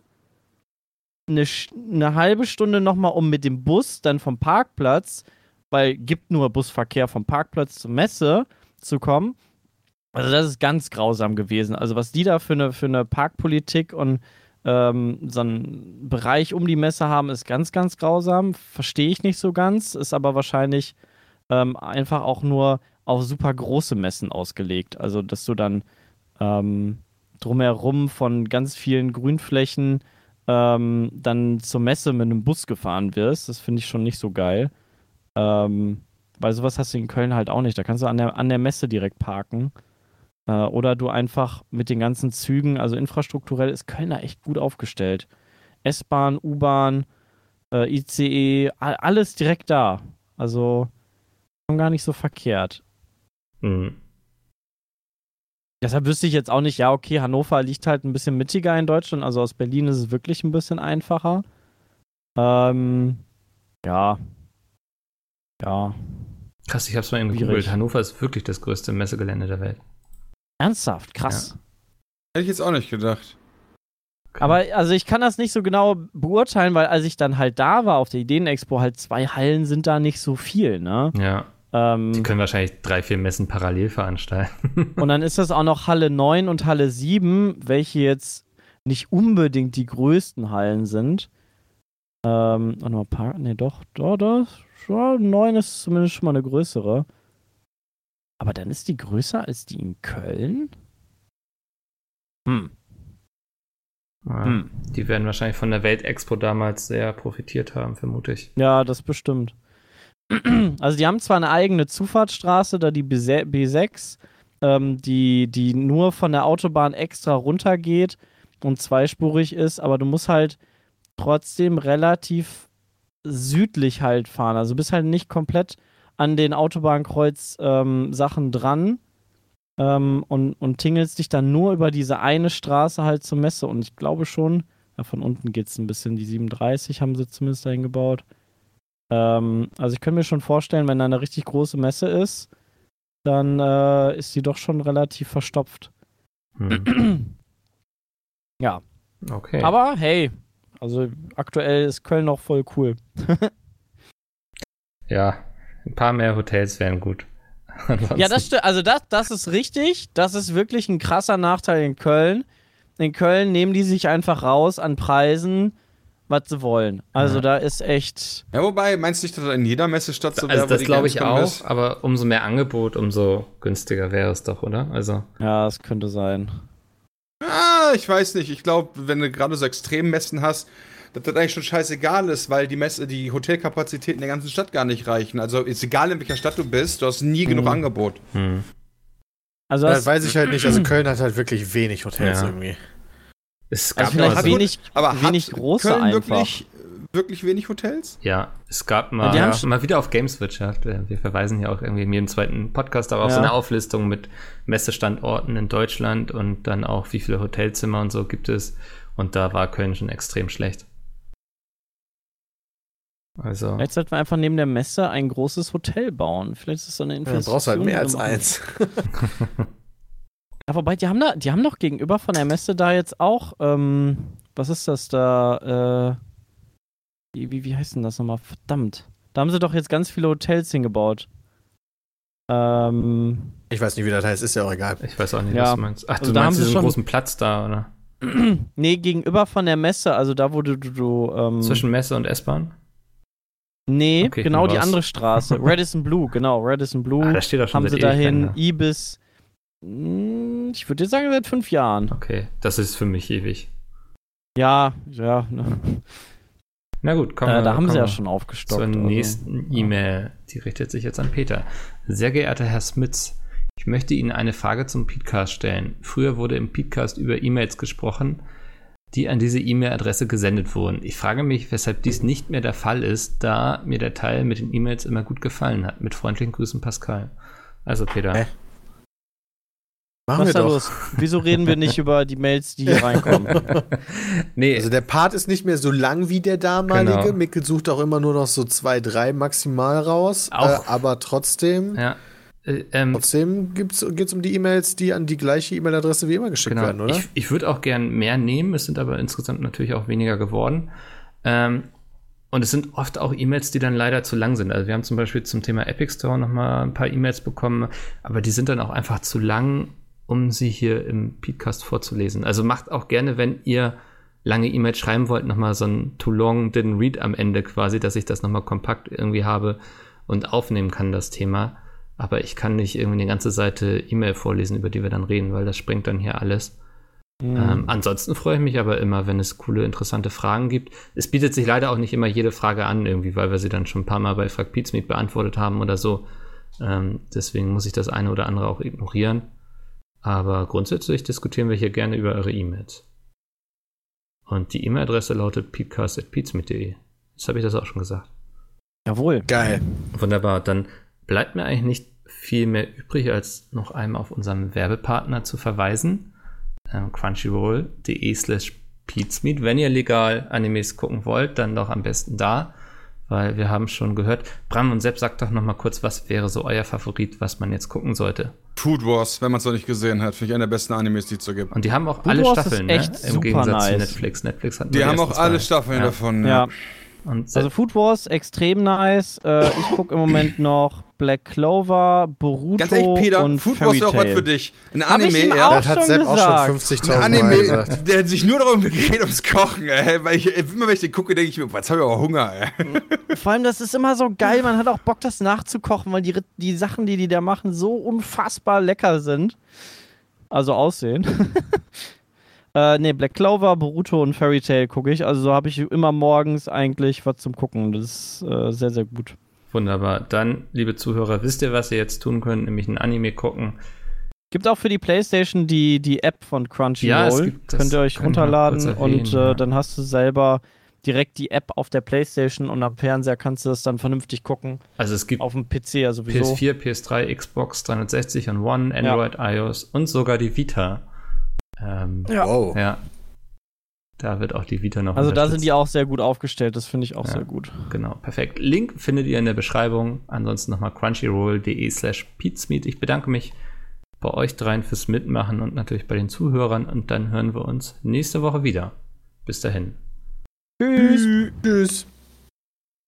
Speaker 3: Eine, eine halbe Stunde nochmal, um mit dem Bus dann vom Parkplatz, weil gibt nur Busverkehr vom Parkplatz zur Messe zu kommen. Also das ist ganz grausam gewesen. Also was die da für eine, für eine Parkpolitik und ähm, so einen Bereich um die Messe haben, ist ganz, ganz grausam. Verstehe ich nicht so ganz, ist aber wahrscheinlich ähm, einfach auch nur auf super große Messen ausgelegt. Also dass du dann ähm, drumherum von ganz vielen Grünflächen ähm, dann zur Messe mit einem Bus gefahren wirst. Das finde ich schon nicht so geil. Ähm, weil sowas hast du in Köln halt auch nicht. Da kannst du an der, an der Messe direkt parken. Äh, oder du einfach mit den ganzen Zügen, also infrastrukturell ist Köln da echt gut aufgestellt. S-Bahn, U-Bahn, äh, ICE, alles direkt da. Also gar nicht so verkehrt.
Speaker 2: Mhm.
Speaker 3: Deshalb wüsste ich jetzt auch nicht, ja, okay, Hannover liegt halt ein bisschen mittiger in Deutschland, also aus Berlin ist es wirklich ein bisschen einfacher. Ähm, ja. Ja.
Speaker 2: Krass, ich hab's mal eben gegoogelt. Hannover ist wirklich das größte Messegelände der Welt.
Speaker 3: Ernsthaft, krass.
Speaker 5: Hätte ich jetzt auch nicht gedacht.
Speaker 3: Aber also ich kann das nicht so genau beurteilen, weil als ich dann halt da war auf der Ideenexpo, halt zwei Hallen sind da nicht so viel, ne?
Speaker 2: Ja.
Speaker 3: Ähm,
Speaker 2: Die können wahrscheinlich drei, vier Messen parallel veranstalten.
Speaker 3: und dann ist das auch noch Halle 9 und Halle 7, welche jetzt nicht unbedingt die größten Hallen sind. Ähm, und noch ein paar, ne, doch, doch, doch, schon, 9 ist zumindest schon mal eine größere. Aber dann ist die größer als die in Köln? Hm.
Speaker 2: Ja,
Speaker 3: Hm.
Speaker 2: Die werden wahrscheinlich von der Weltexpo damals sehr profitiert haben, vermute ich.
Speaker 3: Ja, das bestimmt. Also die haben zwar eine eigene Zufahrtsstraße, da die B6, B6 ähm, die, die nur von der Autobahn extra runtergeht und zweispurig ist, aber du musst halt trotzdem relativ südlich halt fahren. Also du bist halt nicht komplett an den Autobahnkreuz ähm, Sachen dran ähm, und, und tingelst dich dann nur über diese eine Straße halt zur Messe. Und ich glaube schon, ja, von unten geht es ein bisschen, die 37 haben sie zumindest dahin gebaut. Ähm, also ich könnte mir schon vorstellen, wenn da eine richtig große Messe ist, dann äh, ist die doch schon relativ verstopft.
Speaker 2: Hm.
Speaker 3: Ja,
Speaker 2: Okay.
Speaker 3: aber hey, also aktuell ist Köln noch voll cool.
Speaker 2: ja, ein paar mehr Hotels wären gut. Ansonsten-
Speaker 3: Ja, das stimmt. Also das, das ist richtig. Das ist wirklich ein krasser Nachteil in Köln. In Köln nehmen die sich einfach raus an Preisen, was sie wollen. Also
Speaker 2: Ja.
Speaker 3: da ist echt.
Speaker 5: Ja, wobei, meinst du nicht, dass das in jeder Messestadt so
Speaker 2: Also das glaube ich auch,
Speaker 5: ist?
Speaker 2: aber umso mehr Angebot, umso günstiger wäre es doch, oder? Also
Speaker 3: Ja, es könnte sein.
Speaker 5: Ah, ich weiß nicht. Ich glaube, wenn du gerade so Extremmessen hast, dass das eigentlich schon scheißegal ist, weil die Messe, die Hotelkapazitäten der ganzen Stadt gar nicht reichen. Also ist egal, in welcher Stadt du bist, du hast nie genug
Speaker 3: Mhm.
Speaker 5: Angebot.
Speaker 2: hm.
Speaker 3: Also das,
Speaker 4: das weiß ich halt nicht. Also Köln hat halt wirklich wenig Hotels
Speaker 2: Ja.
Speaker 4: irgendwie.
Speaker 2: Es
Speaker 3: also
Speaker 2: gab
Speaker 3: vielleicht
Speaker 2: mal so,
Speaker 3: wenig,
Speaker 5: Aber
Speaker 3: wenig
Speaker 5: hat
Speaker 3: große
Speaker 5: Köln
Speaker 3: einfach.
Speaker 5: wirklich, wirklich wenig Hotels?
Speaker 2: ja, es gab mal,
Speaker 3: die haben
Speaker 2: ja,
Speaker 3: schon-
Speaker 2: mal wieder auf Gameswirtschaft. äh, Wir verweisen ja auch irgendwie in jedem zweiten Podcast darauf
Speaker 3: Ja.
Speaker 2: so eine Auflistung mit Messestandorten in Deutschland und dann auch wie viele Hotelzimmer und so gibt es. Und da war Köln schon extrem schlecht. Also
Speaker 3: Vielleicht sollten wir einfach neben der Messe ein großes Hotel bauen. Vielleicht ist das so eine
Speaker 4: Ja,
Speaker 3: Investition.
Speaker 4: dann brauchst du halt mehr als eins.
Speaker 3: Ja, wobei, die haben da, die haben doch gegenüber von der Messe da jetzt auch, ähm, was ist das da, äh, wie, wie, heißt denn das nochmal? Verdammt. Da haben sie doch jetzt ganz viele Hotels hingebaut. Ähm,
Speaker 4: Ich weiß nicht, wie das heißt, ist ja auch egal.
Speaker 2: ich weiß auch nicht,
Speaker 3: Ja.
Speaker 2: was du meinst. Ach,
Speaker 3: Also
Speaker 2: du
Speaker 3: da haben
Speaker 2: meinst
Speaker 3: sie
Speaker 2: diesen
Speaker 3: schon-
Speaker 2: großen Platz da, oder?
Speaker 3: nee, gegenüber von der Messe, also da, wo du, du, du ähm,
Speaker 2: Zwischen Messe und S-Bahn?
Speaker 3: nee,
Speaker 2: Okay,
Speaker 3: genau die andere Straße. Radisson Blue, genau, Radisson Blue.
Speaker 2: Ah, da steht doch schon
Speaker 3: haben sie dahin Ibis, ich würde sagen, seit fünf Jahren.
Speaker 2: Okay, das ist für mich ewig.
Speaker 3: Ja, ja, ne.
Speaker 2: Na gut, kommen
Speaker 3: äh,
Speaker 2: wir
Speaker 3: da haben sie ja schon aufgestockt.
Speaker 2: Zur
Speaker 3: also.
Speaker 2: nächsten E-Mail. Die richtet sich jetzt an Peter. Sehr geehrter Herr Smits, ich möchte Ihnen eine Frage zum Podcast stellen. Früher wurde im Podcast über E-Mails gesprochen, die an diese E-Mail-Adresse gesendet wurden. Ich frage mich, weshalb dies nicht mehr der Fall ist, da mir der Teil mit den E-Mails immer gut gefallen hat. Mit freundlichen Grüßen, Pascal. Also, Peter.
Speaker 4: Hä? Machen
Speaker 3: Was
Speaker 4: wir
Speaker 3: ist da
Speaker 4: doch.
Speaker 3: los? Wieso reden wir nicht über die Mails, die hier reinkommen?
Speaker 2: nee,
Speaker 4: Also der Part ist nicht mehr so lang wie der damalige.
Speaker 2: Genau.
Speaker 4: Mickel sucht auch immer nur noch so zwei, drei maximal raus.
Speaker 2: Auch-
Speaker 4: Äh, aber trotzdem,
Speaker 2: ja. Äh, ähm,
Speaker 4: trotzdem geht es um die E-Mails, die an die gleiche E-Mail-Adresse wie immer geschickt
Speaker 2: Genau.
Speaker 4: werden, oder?
Speaker 2: Ich, ich würde auch gern mehr nehmen, es sind aber insgesamt natürlich auch weniger geworden. Ähm, und es sind oft auch E-Mails, die dann leider zu lang sind. Also wir haben zum Beispiel zum Thema Epic Store nochmal ein paar E-Mails bekommen, aber die sind dann auch einfach zu lang, um sie hier im Podcast vorzulesen. Also macht auch gerne, wenn ihr lange E-Mails schreiben wollt, nochmal so ein Too Long Didn't Read am Ende quasi, dass ich das nochmal kompakt irgendwie habe und aufnehmen kann, das Thema. Aber ich kann nicht irgendwie eine ganze Seite E-Mail vorlesen, über die wir dann reden, weil das sprengt dann hier alles.
Speaker 3: Mhm.
Speaker 2: Ähm, ansonsten freue ich mich aber immer, wenn es coole, interessante Fragen gibt. Es bietet sich leider auch nicht immer jede Frage an, irgendwie, weil wir sie dann schon ein paar Mal bei Frag Pizmeet beantwortet haben oder so. Ähm, deswegen muss ich das eine oder andere auch ignorieren. Aber grundsätzlich diskutieren wir hier gerne über eure E-Mails. Und die E-Mail-Adresse lautet peatcast.peatsmeet.de. Jetzt habe ich das auch schon gesagt.
Speaker 3: Jawohl.
Speaker 4: Geil.
Speaker 2: Wunderbar, dann bleibt mir eigentlich nicht viel mehr übrig, als noch einmal auf unseren Werbepartner zu verweisen. Ähm, crunchyroll.de slash Peatsmeet. Wenn ihr legal Animes gucken wollt, dann doch am besten da, weil wir haben schon gehört. Bram und Sepp, sagt doch noch mal kurz, was wäre so euer Favorit, was man jetzt gucken sollte?
Speaker 5: Food Wars, wenn man es noch nicht gesehen hat, finde ich einer der besten Animes, die es so gibt.
Speaker 2: Und die haben auch
Speaker 3: Food
Speaker 2: alle
Speaker 3: Wars ist
Speaker 2: Staffeln,
Speaker 3: echt
Speaker 2: ne? Im
Speaker 3: super
Speaker 2: Gegensatz
Speaker 3: nice.
Speaker 2: zu Netflix. Netflix hat
Speaker 5: Die haben auch alle. Staffeln
Speaker 2: ja.
Speaker 5: davon.
Speaker 3: Ja.
Speaker 2: Und
Speaker 3: Also Food Wars extrem nice. Äh, ich gucke im Moment noch Black Clover, Boruto
Speaker 5: Ganz ehrlich, Peter,
Speaker 3: und
Speaker 5: Food Wars wäre auch was für dich. Ein Anime, ja.
Speaker 4: Das hat Sepp auch schon 50.000 Mal
Speaker 5: Ein Anime,
Speaker 4: gesagt.
Speaker 5: der sich nur darum geht, ums Kochen, ey. Weil ich, immer wenn ich den gucke, denke ich mir, jetzt habe ich aber Hunger, ey.
Speaker 3: Vor allem, das ist immer so geil. Man hat auch Bock, das nachzukochen, weil die, die Sachen, die die da machen, so unfassbar lecker sind. Also aussehen. äh, nee, Black Clover, Boruto und Fairy Tail gucke ich. Also so habe ich immer morgens eigentlich was zum Gucken. Das ist äh, sehr, sehr gut.
Speaker 2: wunderbar. Dann, liebe Zuhörer, wisst ihr, was ihr jetzt tun könnt? Nämlich ein Anime gucken.
Speaker 3: Gibt auch für die Playstation die, die App von Crunchyroll.
Speaker 2: Ja, es gibt- das
Speaker 3: Könnt ihr euch runterladen
Speaker 2: erwähnen,
Speaker 3: und äh,
Speaker 2: ja.
Speaker 3: dann hast du selber direkt die App auf der Playstation und am Fernseher kannst du das dann vernünftig gucken.
Speaker 2: Also es gibt
Speaker 3: Auf dem PC ja sowieso.
Speaker 2: PS4, PS3, Xbox 360 und One, Android, iOS und sogar die Vita. Ähm,
Speaker 3: Ja.
Speaker 4: Wow.
Speaker 2: ja. Da wird auch die Vita noch
Speaker 3: Also da sind die auch sehr gut aufgestellt. Das finde ich auch
Speaker 2: Ja.
Speaker 3: sehr gut.
Speaker 2: Genau, perfekt. Link findet ihr in der Beschreibung. Ansonsten nochmal crunchyroll.de slash peatsmeet. Ich bedanke mich bei euch dreien fürs Mitmachen und natürlich bei den Zuhörern und dann hören wir uns nächste Woche wieder. Bis dahin.
Speaker 3: Tschüss.
Speaker 4: Tschüss.